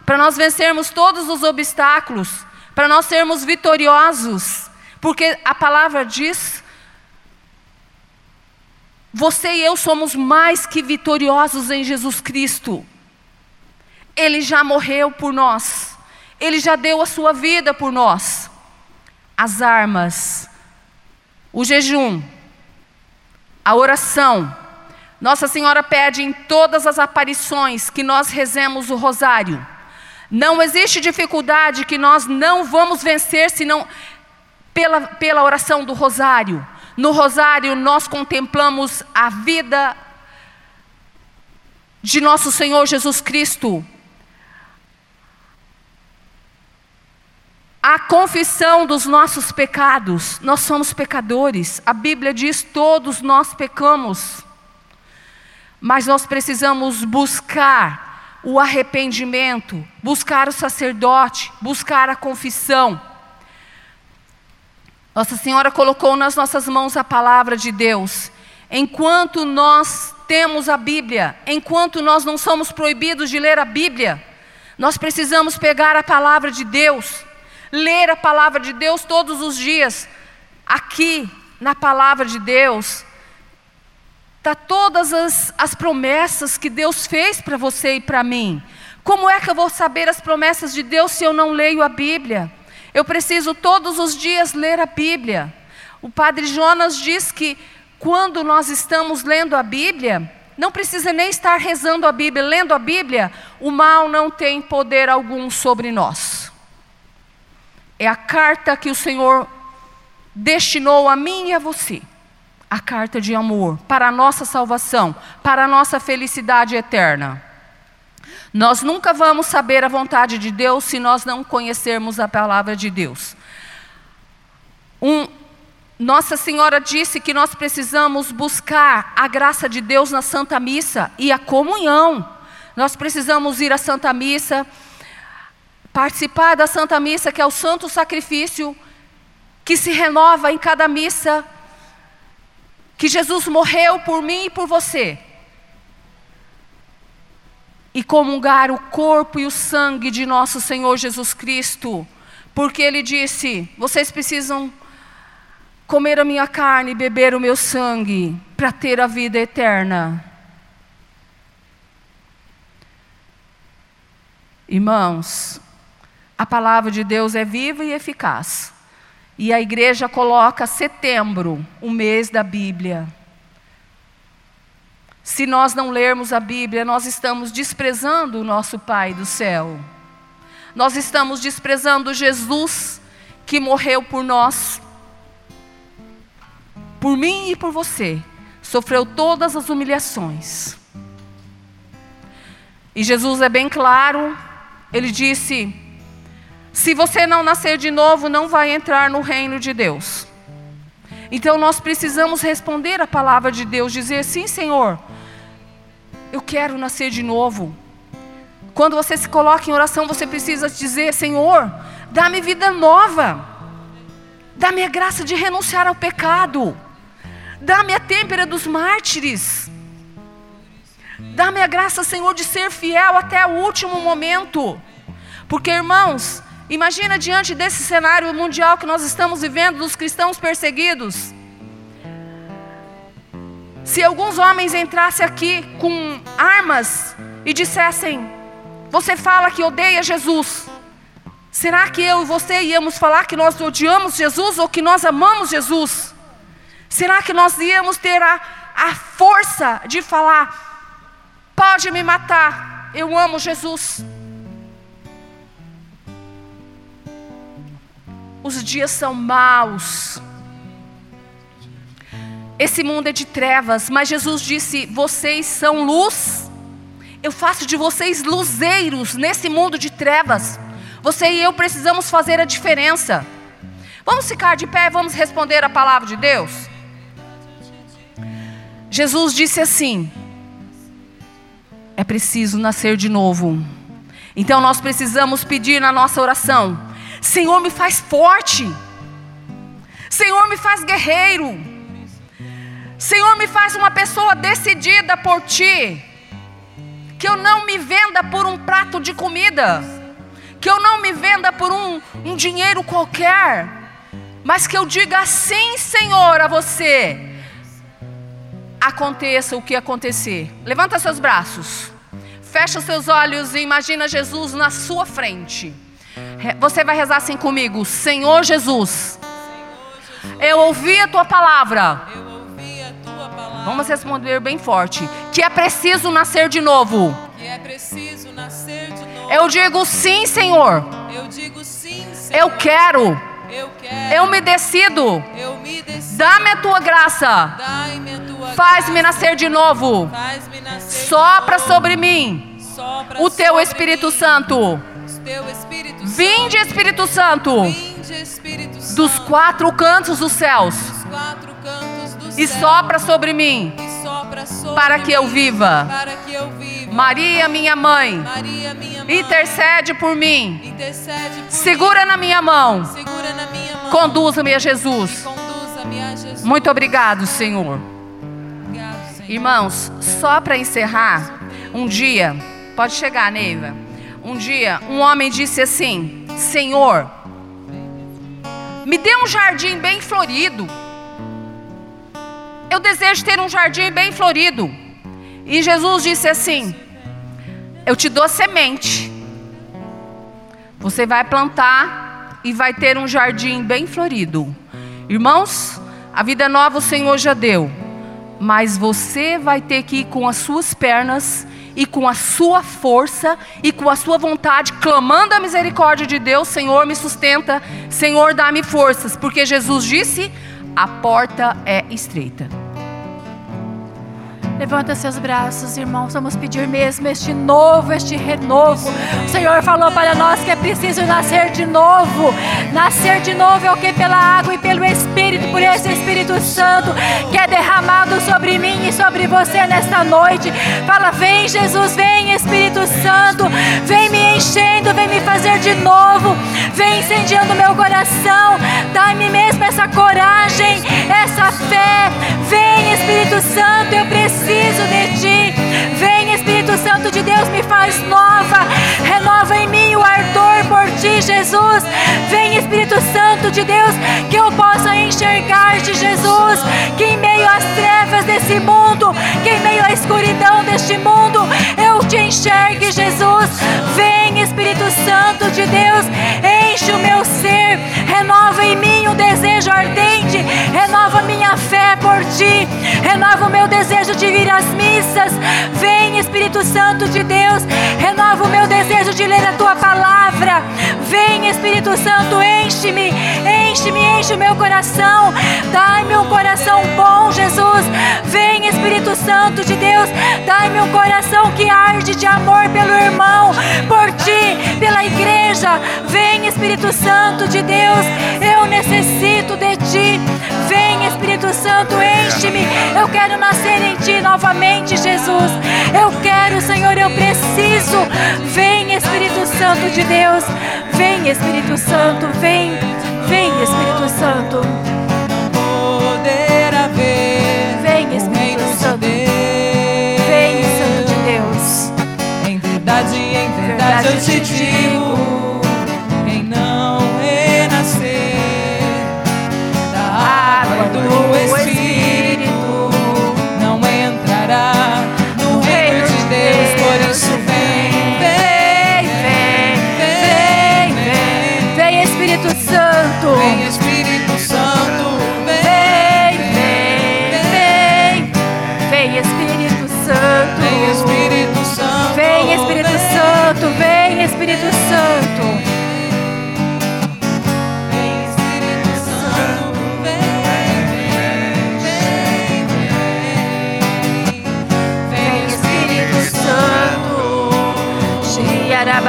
para nós vencermos todos os obstáculos, para nós sermos vitoriosos, porque a palavra diz: você e eu somos mais que vitoriosos em Jesus Cristo. Ele já morreu por nós, ele já deu a sua vida por nós. As armas o jejum, a oração. Nossa Senhora pede em todas as aparições que nós rezemos o rosário. Não existe dificuldade que nós não vamos vencer senão pela, pela oração do rosário. No rosário nós contemplamos a vida de nosso Senhor Jesus Cristo, a confissão dos nossos pecados. Nós somos pecadores. A Bíblia diz: todos nós pecamos. Mas nós precisamos buscar o arrependimento, buscar o sacerdote, buscar a confissão. Nossa Senhora colocou nas nossas mãos a palavra de Deus. Enquanto nós temos a Bíblia, enquanto nós não somos proibidos de ler a Bíblia, nós precisamos pegar a palavra de Deus ler a palavra de Deus todos os dias. Aqui, na palavra de Deus, está todas as, as promessas que Deus fez para você e para mim. Como é que eu vou saber as promessas de Deus se eu não leio a Bíblia? Eu preciso todos os dias ler a Bíblia. O padre Jonas diz que quando nós estamos lendo a Bíblia, não precisa nem estar rezando a Bíblia, lendo a Bíblia, o mal não tem poder algum sobre nós. É a carta que o Senhor destinou a mim e a você. A carta de amor para a nossa salvação, para a nossa felicidade eterna. Nós nunca vamos saber a vontade de Deus se nós não conhecermos a palavra de Deus. Um, nossa Senhora disse que nós precisamos buscar a graça de Deus na Santa Missa e a comunhão. Nós precisamos ir à Santa Missa, Participar da Santa Missa, que é o santo sacrifício que se renova em cada missa, que Jesus morreu por mim e por você. E comungar o corpo e o sangue de nosso Senhor Jesus Cristo, Porque ele disse: vocês precisam comer a minha carne e beber o meu sangue para ter a vida eterna. Irmãos, a palavra de Deus é viva e eficaz. E a igreja coloca setembro, o mês da Bíblia. Se nós não lermos a Bíblia, nós estamos desprezando o nosso Pai do céu. Nós estamos desprezando Jesus que morreu por nós, por mim e por você. Sofreu todas as humilhações. E Jesus é bem claro, ele disse: se você não nascer de novo, não vai entrar no reino de Deus. Então nós precisamos responder a palavra de Deus, dizer: sim, Senhor, eu quero nascer de novo. Quando você se coloca em oração, você precisa dizer: Senhor, dá-me vida nova, dá-me a graça de renunciar ao pecado, dá-me a têmpera dos mártires, dá-me a graça, Senhor, de ser fiel até o último momento, porque irmãos, imagina diante desse cenário mundial que nós estamos vivendo, dos cristãos perseguidos. Se alguns homens entrassem aqui com armas e dissessem: Você fala que odeia Jesus. Será que eu e você íamos falar que nós odiamos Jesus ou que nós amamos Jesus? Será que nós íamos ter a, a força de falar: Pode me matar, eu amo Jesus? Os dias são maus. Esse mundo é de trevas, mas Jesus disse: Vocês são luz. Eu faço de vocês luzeiros nesse mundo de trevas. Você e eu precisamos fazer a diferença. Vamos ficar de pé e vamos responder a palavra de Deus? Jesus disse assim: É preciso nascer de novo. Então nós precisamos pedir na nossa oração: Senhor, me faz forte. Senhor, me faz guerreiro. Senhor, me faz uma pessoa decidida por Ti. Que eu não me venda por um prato de comida. Que eu não me venda por um, um dinheiro qualquer. Mas que eu diga sim, Senhor, a você. Aconteça o que acontecer. Levanta seus braços. Fecha seus olhos e imagina Jesus na sua frente. Você vai rezar assim comigo: Senhor Jesus, eu ouvi a tua palavra Vamos responder bem forte. Que é preciso nascer de novo. Que é preciso nascer de novo. Eu digo sim, Senhor. Eu quero. Eu me decido. Dá-me a tua graça. Faz-me nascer de novo. Sopra sobre mim. O teu Espírito. Santo. Vinde, Espírito Santo. Vinde, Espírito Santo. Dos quatro cantos dos céus. Dos quatro cantos do E céu. sopra sobre mim. E sopra sobre Para que eu viva. Para que eu viva. Maria, minha mãe. Maria, minha mãe. Intercede por mim. Intercede por Segura na minha mão. mim. Segura na minha mão. Conduza-me a Jesus. Conduza-me a Jesus. Muito obrigado, Senhor. obrigado, Senhor. Irmãos, só para encerrar, um dia, pode chegar, Neiva. Um dia, um homem disse assim: Senhor, me dê um jardim bem florido. Eu desejo ter um jardim bem florido. E Jesus disse assim: Eu te dou semente. Você vai plantar e vai ter um jardim bem florido. Irmãos, a vida nova o Senhor já deu. Mas você vai ter que ir com as suas pernas e com a sua força e com a sua vontade, clamando a misericórdia de Deus: Senhor, me sustenta, Senhor, dá-me forças, porque Jesus disse: a porta é estreita. Levanta seus braços, irmãos. Vamos pedir mesmo este novo, este renovo. O Senhor falou para nós que é preciso nascer de novo. Nascer de novo é o que? Pela água e pelo Espírito, por esse Espírito Santo que é derramado sobre mim e sobre você nesta noite. Fala, vem Jesus, vem Espírito Santo, vem me enchendo, vem me fazer de novo, vem incendiando meu coração. Dá-me mesmo essa coragem, essa fé. Vem Espírito Santo, eu preciso preciso de ti. Vem, Espírito Santo de Deus, me faz nova. Renova em mim o ardor por ti, Jesus. Vem, Espírito Santo de Deus, que eu possa enxergar-te, Jesus. Que em meio às trevas desse mundo, que em meio à escuridão deste mundo, eu te enxergue, Jesus. Vem, Espírito Santo de Deus, enche o meu ser. Renova em mim o desejo ardente. Renova minha fé por ti. Renova o meu desejo de ir às missas. Vem, Espírito Santo de Deus, renova o meu desejo de ler a tua palavra. Vem, Espírito Santo, enche-me, enche-me, enche o meu coração. Dá-me um coração bom, Jesus. Vem, Espírito Santo de Deus, dá-me um coração que arde de amor pelo irmão, por ti, pela igreja. Vem, Espírito Santo de Deus, eu necessito de ti. Espírito Santo, enche-me. Eu quero nascer em Ti novamente, Jesus. Eu quero, Senhor, eu preciso. Vem, Espírito Santo de Deus. Vem, Espírito Santo, vem. Vem, Espírito Santo. Poder. Vem, Espírito Santo. Vem, Santo de Deus. Em verdade, em verdade, eu te digo. Santo. Vem Espírito Santo. Vem, vem, vem. Vem Espírito Santo. Vem Espírito Santo. Vem Espírito Santo. Vem Espírito Santo.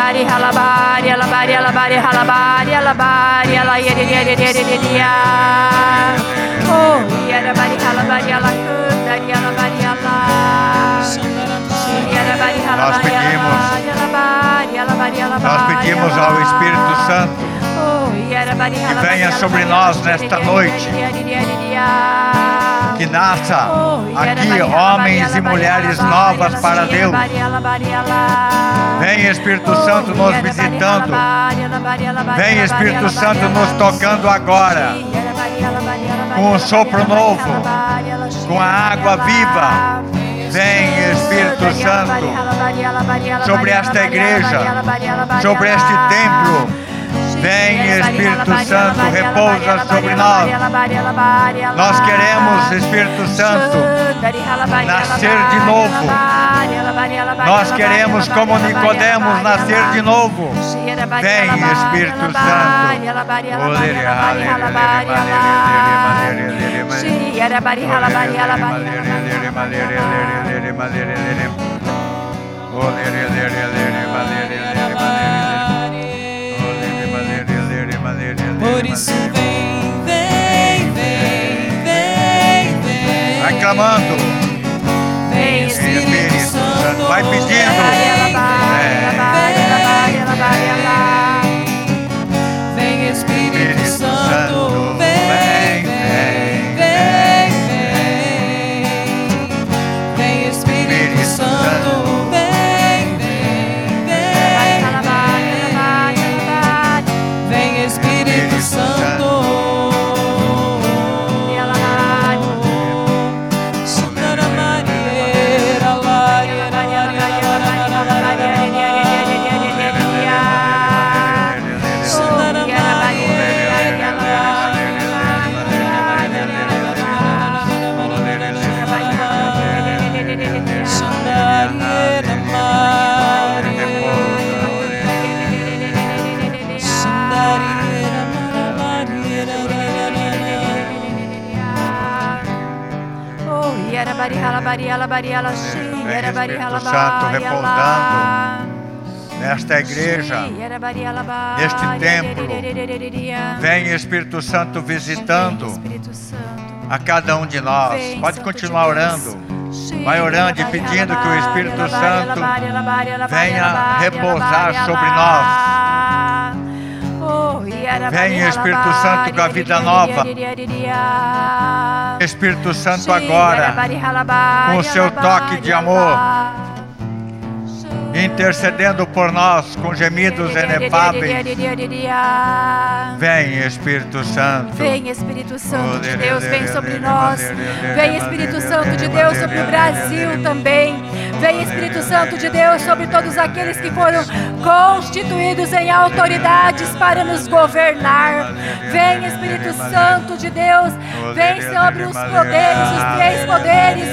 alabari alabari alabari alabari alabari alabari alayeria oh alabari alabari alakudari alabari nós pedimos nós pedimos ao Espírito Santo que venha sobre nós nesta noite que nasça aqui homens e mulheres novas para Deus. Vem Espírito Santo nos visitando. Vem Espírito Santo nos tocando agora. Com um sopro novo, com a água viva. Vem Espírito Santo sobre esta igreja, sobre este templo Vem Espírito Santo, repousa sobre nós. Nós queremos, Espírito Santo, nascer de novo. Nós queremos, como Nicodemos, nascer de novo. Vem Espírito Santo. clamando. Vem Espírito Santo. Vai pedindo. É. Vem é, é Espírito Santo repousando nesta igreja, neste templo. Vem Espírito Santo visitando a cada um de nós. Pode continuar orando. Vai orando e pedindo que o Espírito Santo venha repousar sobre nós. Venha, Espírito Santo, com a vida nova. Espírito Santo, agora, com o seu toque de amor. Intercedendo por nós com gemidos inefáveis. Vem, Espírito Santo. Vem, Espírito Santo de Deus, vem sobre nós. Vem, Espírito Santo de Deus, sobre o Brasil também. Vem, Espírito Santo de Deus, sobre todos aqueles que foram constituídos em autoridades para nos governar. Vem, Espírito Santo de Deus, vem sobre os poderes, os três poderes.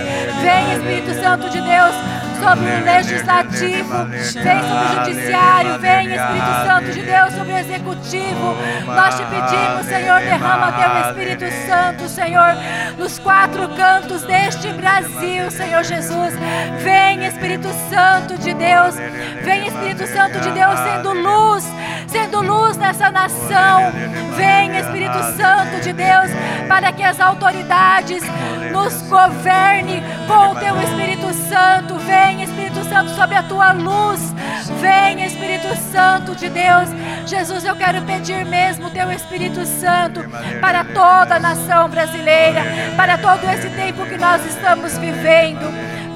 Vem, Espírito Santo de Deus sobre o legislativo, vem sobre o judiciário, vem Espírito Santo de Deus sobre o executivo. Nós te pedimos, Senhor, derrama teu Espírito Santo, Senhor, nos quatro cantos deste Brasil, Senhor Jesus. Vem Espírito Santo de Deus, vem Espírito Santo de Deus sendo luz, sendo luz nessa nação. Vem Espírito Santo de Deus para que as autoridades nos governe com o teu Espírito Santo. Vem Vem, Espírito Santo, sob a tua luz. Vem, Espírito Santo de Deus. Jesus, eu quero pedir mesmo o teu Espírito Santo para toda a nação brasileira, para todo esse tempo que nós estamos vivendo.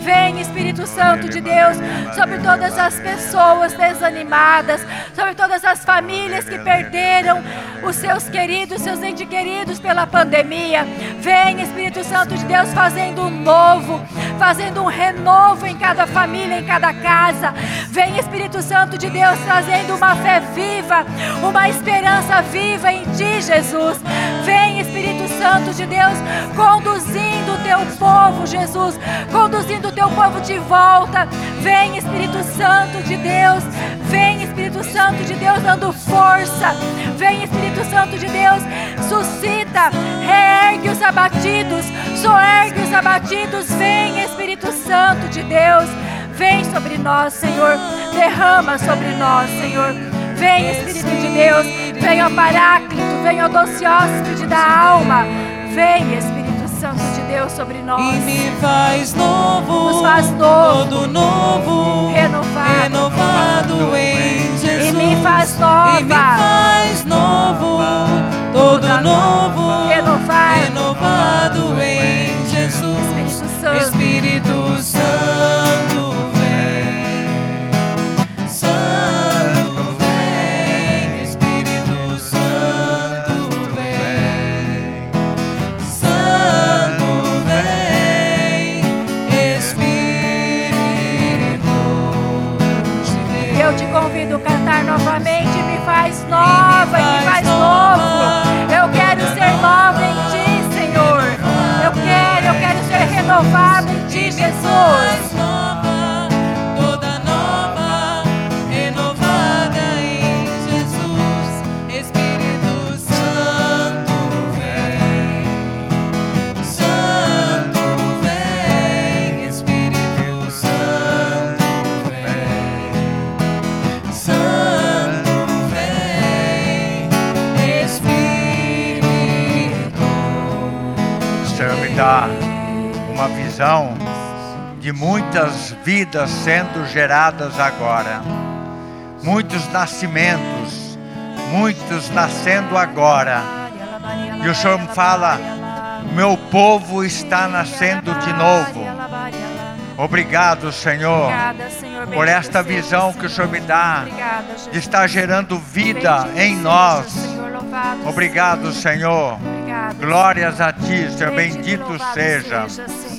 Vem, Espírito Santo de Deus, sobre todas as pessoas desanimadas, sobre todas as famílias que perderam os seus queridos, seus entes queridos pela pandemia. Vem, Espírito Santo de Deus, fazendo um novo, fazendo um renovo em cada família, em cada casa. Vem, Espírito Santo de Deus, trazendo uma fé viva, uma esperança viva em Ti, Jesus. Vem, Espírito Santo de Deus, conduzindo o Teu povo, Jesus, conduzindo teu povo de volta. Vem, Espírito Santo de Deus. Vem, Espírito Santo de Deus, dando força. Vem, Espírito Santo de Deus, suscita, reergue os abatidos, soergue os abatidos. Vem, Espírito Santo de Deus. Vem sobre nós, Senhor. Derrama sobre nós, Senhor. Vem, Espírito de Deus. Vem, ó Paráclito. Vem, ó doce hóspede da alma. Vem, Espírito. Santo Deus sobre nós. E me faz novo, nos faz novo, todo novo, renovado, renovado em Jesus. E me faz nova, e me faz novo, todo novo, renovado, renovado em Jesus. Espírito Santo. Espírito Santo novamente. Me faz nova, me faz novo. Eu quero ser nova em ti, Senhor. Eu quero, eu quero ser renovado em ti, Jesus. Visão de muitas vidas sendo geradas agora. Muitos nascimentos, muitos nascendo agora. E o Senhor fala: meu povo está nascendo de novo. Obrigado, Senhor, por esta visão que o Senhor me dá de estar gerando vida em nós. Obrigado, Senhor. Glórias a Ti, Senhor. Bendito, seja.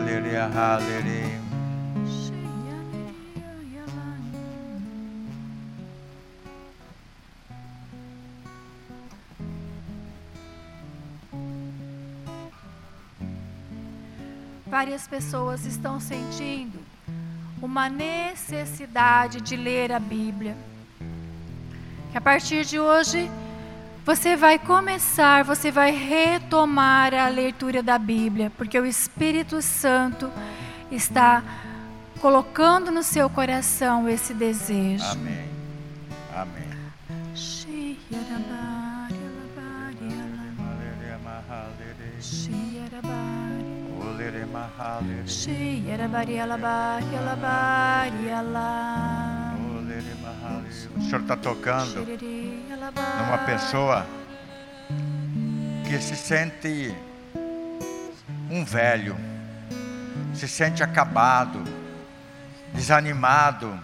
lere, ma, lere, ah, lere. Várias pessoas estão sentindo uma necessidade de ler a Bíblia. Que a partir de hoje você vai começar, você vai retomar a leitura da Bíblia, porque o Espírito Santo está colocando no seu coração esse desejo. Amém. Amém. O Senhor está tocando numa pessoa que se sente um velho, se sente acabado, desanimado,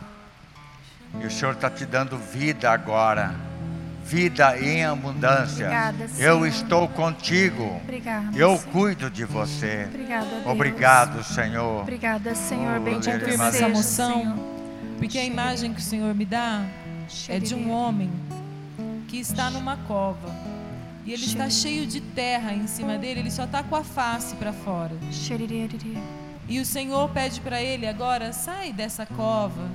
e o Senhor está te dando vida agora. Vida em abundância. Obrigada, Eu estou contigo. Obrigada, Eu cuido de você. Obrigada. Obrigado, Senhor. Obrigada, Senhor. Oh, Bendito seja, essa moção, Senhor. Porque a imagem que o Senhor me dá é de um homem que está numa cova. E ele está cheio de terra em cima dele, ele só está com a face para fora. E o Senhor pede para ele agora, sai dessa cova.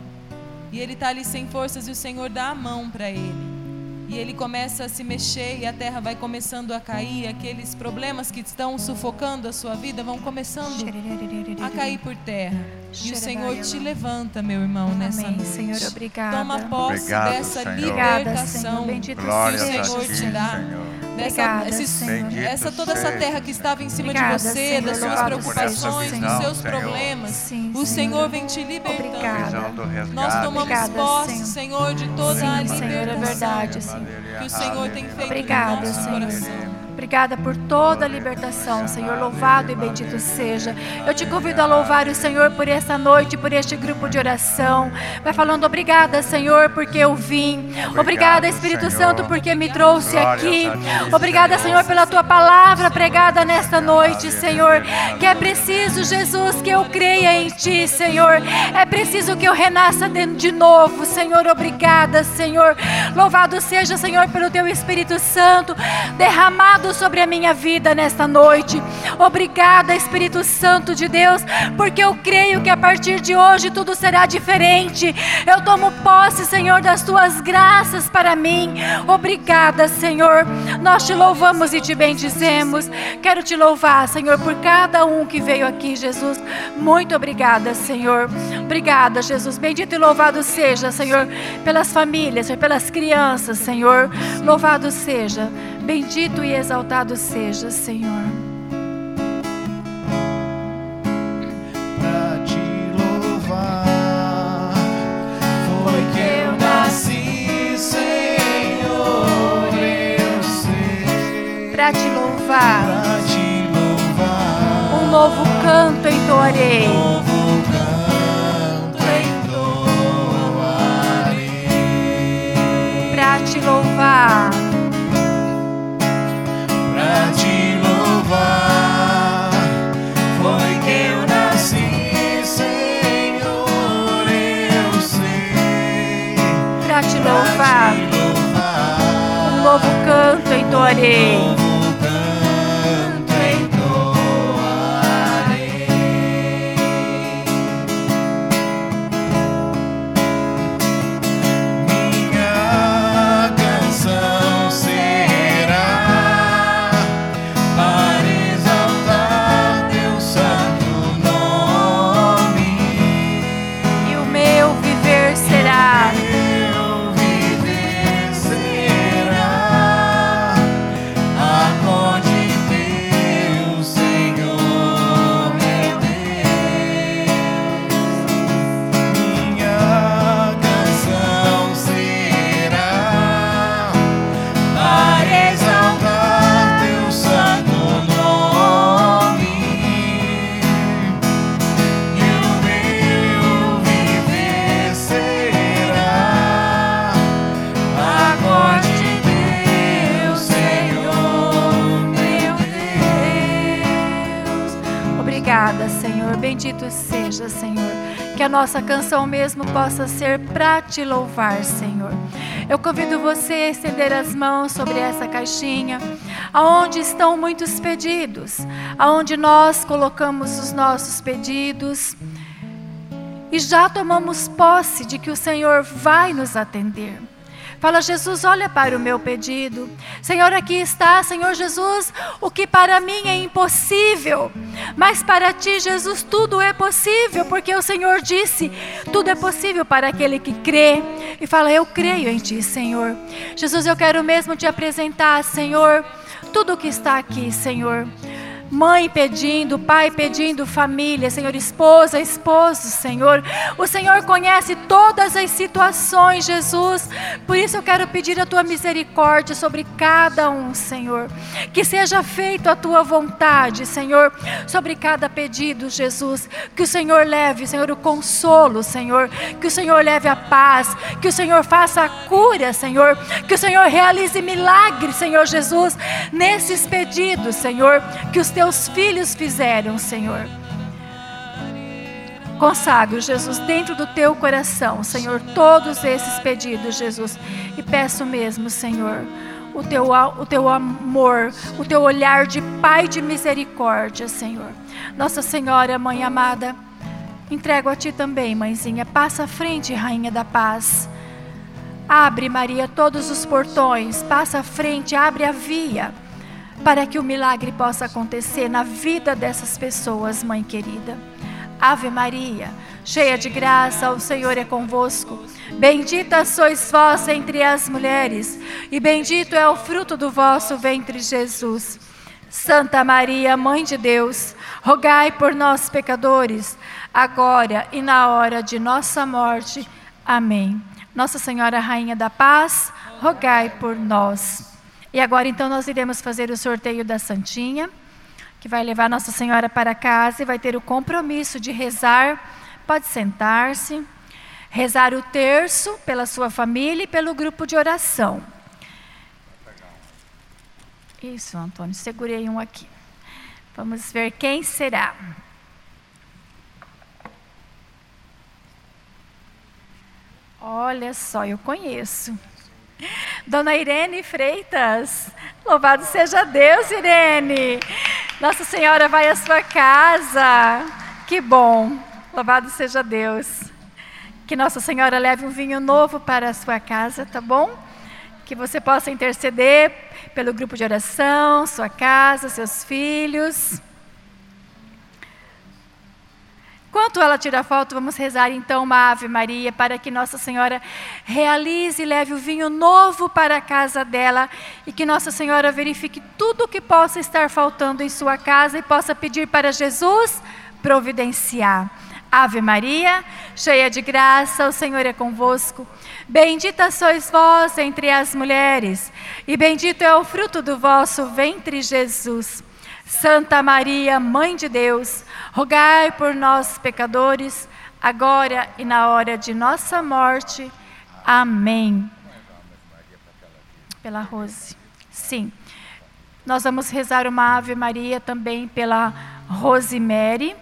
E ele está ali sem forças e o Senhor dá a mão para ele. E ele começa a se mexer e a terra vai começando a cair, aqueles problemas que estão sufocando a sua vida vão começando a cair por terra. E o Senhor te levanta, meu irmão, nessa Amém, noite. Senhor, obrigada. Toma posse Obrigado, dessa Senhor. Obrigada, libertação. Senhor. Bendito Glórias que o a Senhor ti, te dá. Senhor. Dessa, Obrigada, esses- Senhor. Essa, toda essa terra que estava em cima Obrigada, de você, Senhor. das suas preocupações, seja, dos Senhor. seus Senhor. problemas, Sim, o Senhor. Senhor vem te libertando. Obrigada. Visão. Nós tomamos Obrigada, posse, Senhor. Senhor, de toda Sim, a Senhor, é verdade, Senhor. que o Senhor tem feito Obrigada, no nosso Senhor. coração. Obrigada por toda a libertação, Senhor. Louvado e bendito seja. Eu te convido a louvar o Senhor por essa noite, por este grupo de oração. Vai falando obrigada, Senhor, porque eu vim. Obrigada, Espírito. Santo, porque me trouxe aqui. Obrigada, Senhor. Pela tua palavra pregada nesta noite, Senhor. Que é preciso, Jesus, que eu creia em ti, Senhor. É preciso que eu renasça de de novo, Senhor. Obrigada, Senhor. Louvado seja, Senhor, pelo teu Espírito Santo derramado sobre a minha vida nesta noite. Obrigada, Espírito Santo de Deus, porque eu creio que a partir de hoje tudo será diferente. Eu tomo posse, Senhor, das tuas graças para mim. Obrigada, Senhor. Nós te louvamos e te bendizemos. Quero te louvar, Senhor, por cada um que veio aqui, Jesus. Muito obrigada, Senhor. Obrigada, Jesus. Bendito e louvado seja, Senhor, pelas famílias, pelas crianças, Senhor. Louvado seja. Bendito e exaltado seja, Senhor. pra te louvar. Foi que eu nasci, Senhor, eu sei. Para te louvar, Pra te louvar, um novo canto entoarei. novo canto Que a nossa canção mesmo possa ser para te louvar, Senhor. Eu convido você a estender as mãos sobre essa caixinha, aonde estão muitos pedidos, aonde nós colocamos os nossos pedidos e já tomamos posse de que o Senhor vai nos atender. Fala, Jesus, olha para o meu pedido. Senhor, aqui está, Senhor Jesus, o que para mim é impossível, mas para ti, Jesus, tudo é possível, porque o Senhor disse: tudo é possível para aquele que crê. E fala, eu creio em ti, Senhor. Jesus, eu quero mesmo te apresentar, Senhor, tudo o que está aqui, Senhor mãe pedindo, pai pedindo, família, Senhor, esposa, esposo, Senhor. O Senhor conhece todas as situações, Jesus. Por isso eu quero pedir a tua misericórdia sobre cada um, Senhor. Que seja feito a tua vontade, Senhor, sobre cada pedido, Jesus. Que o Senhor leve, Senhor, o consolo, Senhor. Que o Senhor leve a paz. Que o Senhor faça a cura, Senhor. Que o Senhor realize milagres, Senhor Jesus, nesses pedidos, Senhor. Que os teus teus filhos fizeram, Senhor. Consagro, Jesus, dentro do teu coração, Senhor, todos esses pedidos, Jesus. E peço mesmo, Senhor, o teu, o teu amor, o teu olhar de Pai de misericórdia, Senhor. Nossa Senhora, Mãe amada, entrego a Ti também, Mãezinha. Passa à frente, Rainha da Paz. Abre, Maria, todos os portões. Passa à frente, abre a via para que o milagre possa acontecer na vida dessas pessoas, mãe querida. Ave Maria, cheia de graça, o Senhor é convosco. Bendita sois vós entre as mulheres, e bendito é o fruto do vosso ventre, Jesus. Santa Maria, Mãe de Deus, rogai por nós, pecadores, agora e na hora de nossa morte. Amém. Nossa Senhora, Rainha da Paz, rogai por nós. E agora então nós iremos fazer o sorteio da Santinha, que vai levar Nossa Senhora para casa e vai ter o compromisso de rezar. Pode sentar-se, rezar o terço pela sua família e pelo grupo de oração. Isso, Antônio, segurei um aqui. Vamos ver quem será. Olha só, eu conheço. Dona Irene Freitas. Louvado seja Deus, Irene. Nossa Senhora vai à sua casa. Que bom. Louvado seja Deus. Que Nossa Senhora leve um vinho novo para a sua casa, tá bom? Que você possa interceder pelo grupo de oração, sua casa, seus filhos. Enquanto ela tira foto, vamos rezar então uma Ave Maria para que Nossa Senhora realize e leve o vinho novo para a casa dela e que Nossa Senhora verifique tudo o que possa estar faltando em sua casa e possa pedir para Jesus providenciar. Ave Maria, cheia de graça, o Senhor é convosco. Bendita sois vós entre as mulheres, e bendito é o fruto do vosso ventre, Jesus. Santa Maria, Mãe de Deus, rogai por nós, pecadores, agora e na hora de nossa morte. Amém. Pela Rose. Sim. Nós vamos rezar uma Ave Maria também pela Rosemary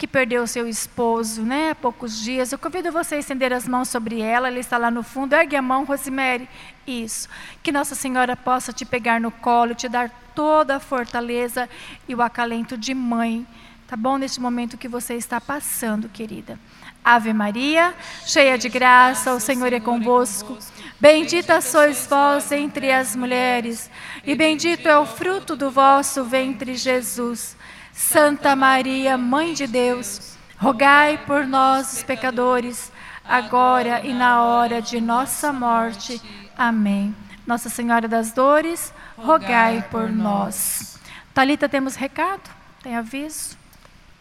que perdeu seu esposo né, há poucos dias. Eu convido você a estender as mãos sobre ela, ela está lá no fundo. Ergue a mão, Rosemary. Isso. Que Nossa Senhora possa te pegar no colo, te dar toda a fortaleza e o acalento de mãe. Tá bom? Neste momento que você está passando, querida. Ave Maria, cheia de graça, o Senhor é convosco. Bendita sois vós entre as mulheres, e bendito é o fruto do vosso ventre, Jesus. Santa Maria, Mãe de Deus, rogai por nós, os pecadores, agora e na hora de nossa morte. Amém. Nossa Senhora das Dores, rogai por nós. Talita, temos recado? Tem aviso?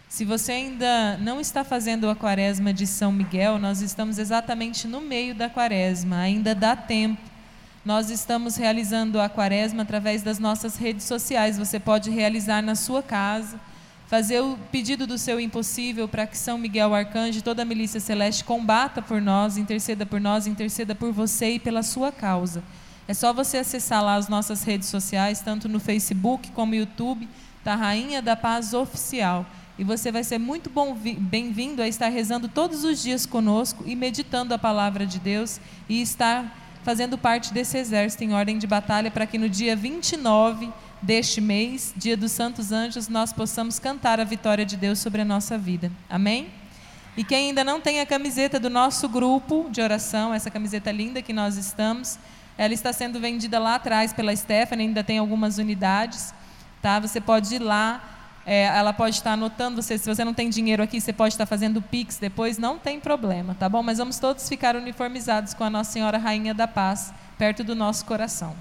Se você ainda não está fazendo a quaresma de São Miguel, nós estamos exatamente no meio da quaresma, ainda dá tempo. Nós estamos realizando a quaresma através das nossas redes sociais. Você pode realizar na sua casa fazer o pedido do seu impossível para que São Miguel Arcanjo e toda a milícia celeste combata por nós, interceda por nós, interceda por você e pela sua causa. É só você acessar lá as nossas redes sociais, tanto no Facebook como no YouTube, da Rainha da Paz Oficial. E você vai ser muito bem-vindo a estar rezando todos os dias conosco e meditando a palavra de Deus e estar fazendo parte desse exército em ordem de batalha para que no dia 29 deste mês, dia dos Santos Anjos, nós possamos cantar a vitória de Deus sobre a nossa vida. Amém? E quem ainda não tem a camiseta do nosso grupo de oração, essa camiseta linda que nós estamos, ela está sendo vendida lá atrás pela Stephanie, ainda tem algumas unidades. Tá? Você pode ir lá, é, ela pode estar anotando você. Se você não tem dinheiro aqui, você pode estar fazendo Pix depois, não tem problema, tá bom? Mas vamos todos ficar uniformizados com a Nossa Senhora Rainha da Paz, perto do nosso coração.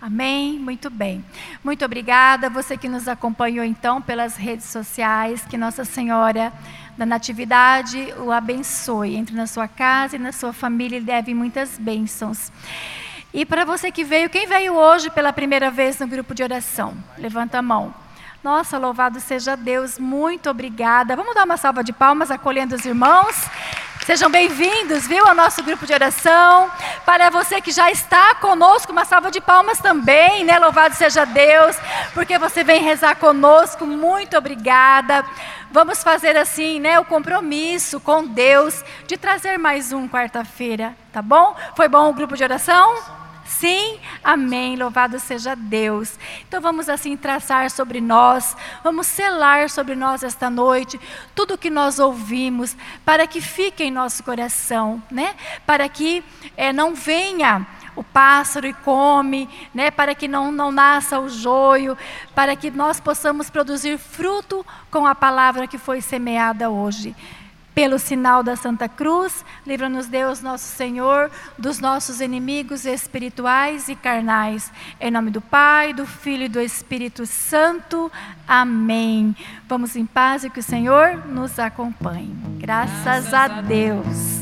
Amém? Muito bem. Muito obrigada. Você que nos acompanhou então pelas redes sociais, que Nossa Senhora da Natividade o abençoe. Entre na sua casa e na sua família e leve muitas bênçãos. E para você que veio, quem veio hoje pela primeira vez no grupo de oração? Levanta a mão. Nossa, louvado seja Deus, muito obrigada. Vamos dar uma salva de palmas acolhendo os irmãos. Sejam bem-vindos, viu, ao nosso grupo de oração. Para você que já está conosco, uma salva de palmas também, né? Louvado seja Deus, porque você vem rezar conosco. Muito obrigada. Vamos fazer assim, né, o compromisso com Deus de trazer mais um quarta-feira, tá bom? Foi bom o grupo de oração? Sim, amém. Louvado seja Deus. Então vamos assim traçar sobre nós, vamos selar sobre nós esta noite tudo o que nós ouvimos, para que fique em nosso coração, né? Para que é, não venha o pássaro e come, né, para que não, não nasça o joio, para que nós possamos produzir fruto com a palavra que foi semeada hoje. Pelo sinal da Santa Cruz, livra-nos Deus, nosso Senhor, dos nossos inimigos espirituais e carnais. Em nome do Pai, do Filho e do Espírito Santo. Amém. Vamos em paz e que o Senhor nos acompanhe. Graças, Graças a Deus. Deus.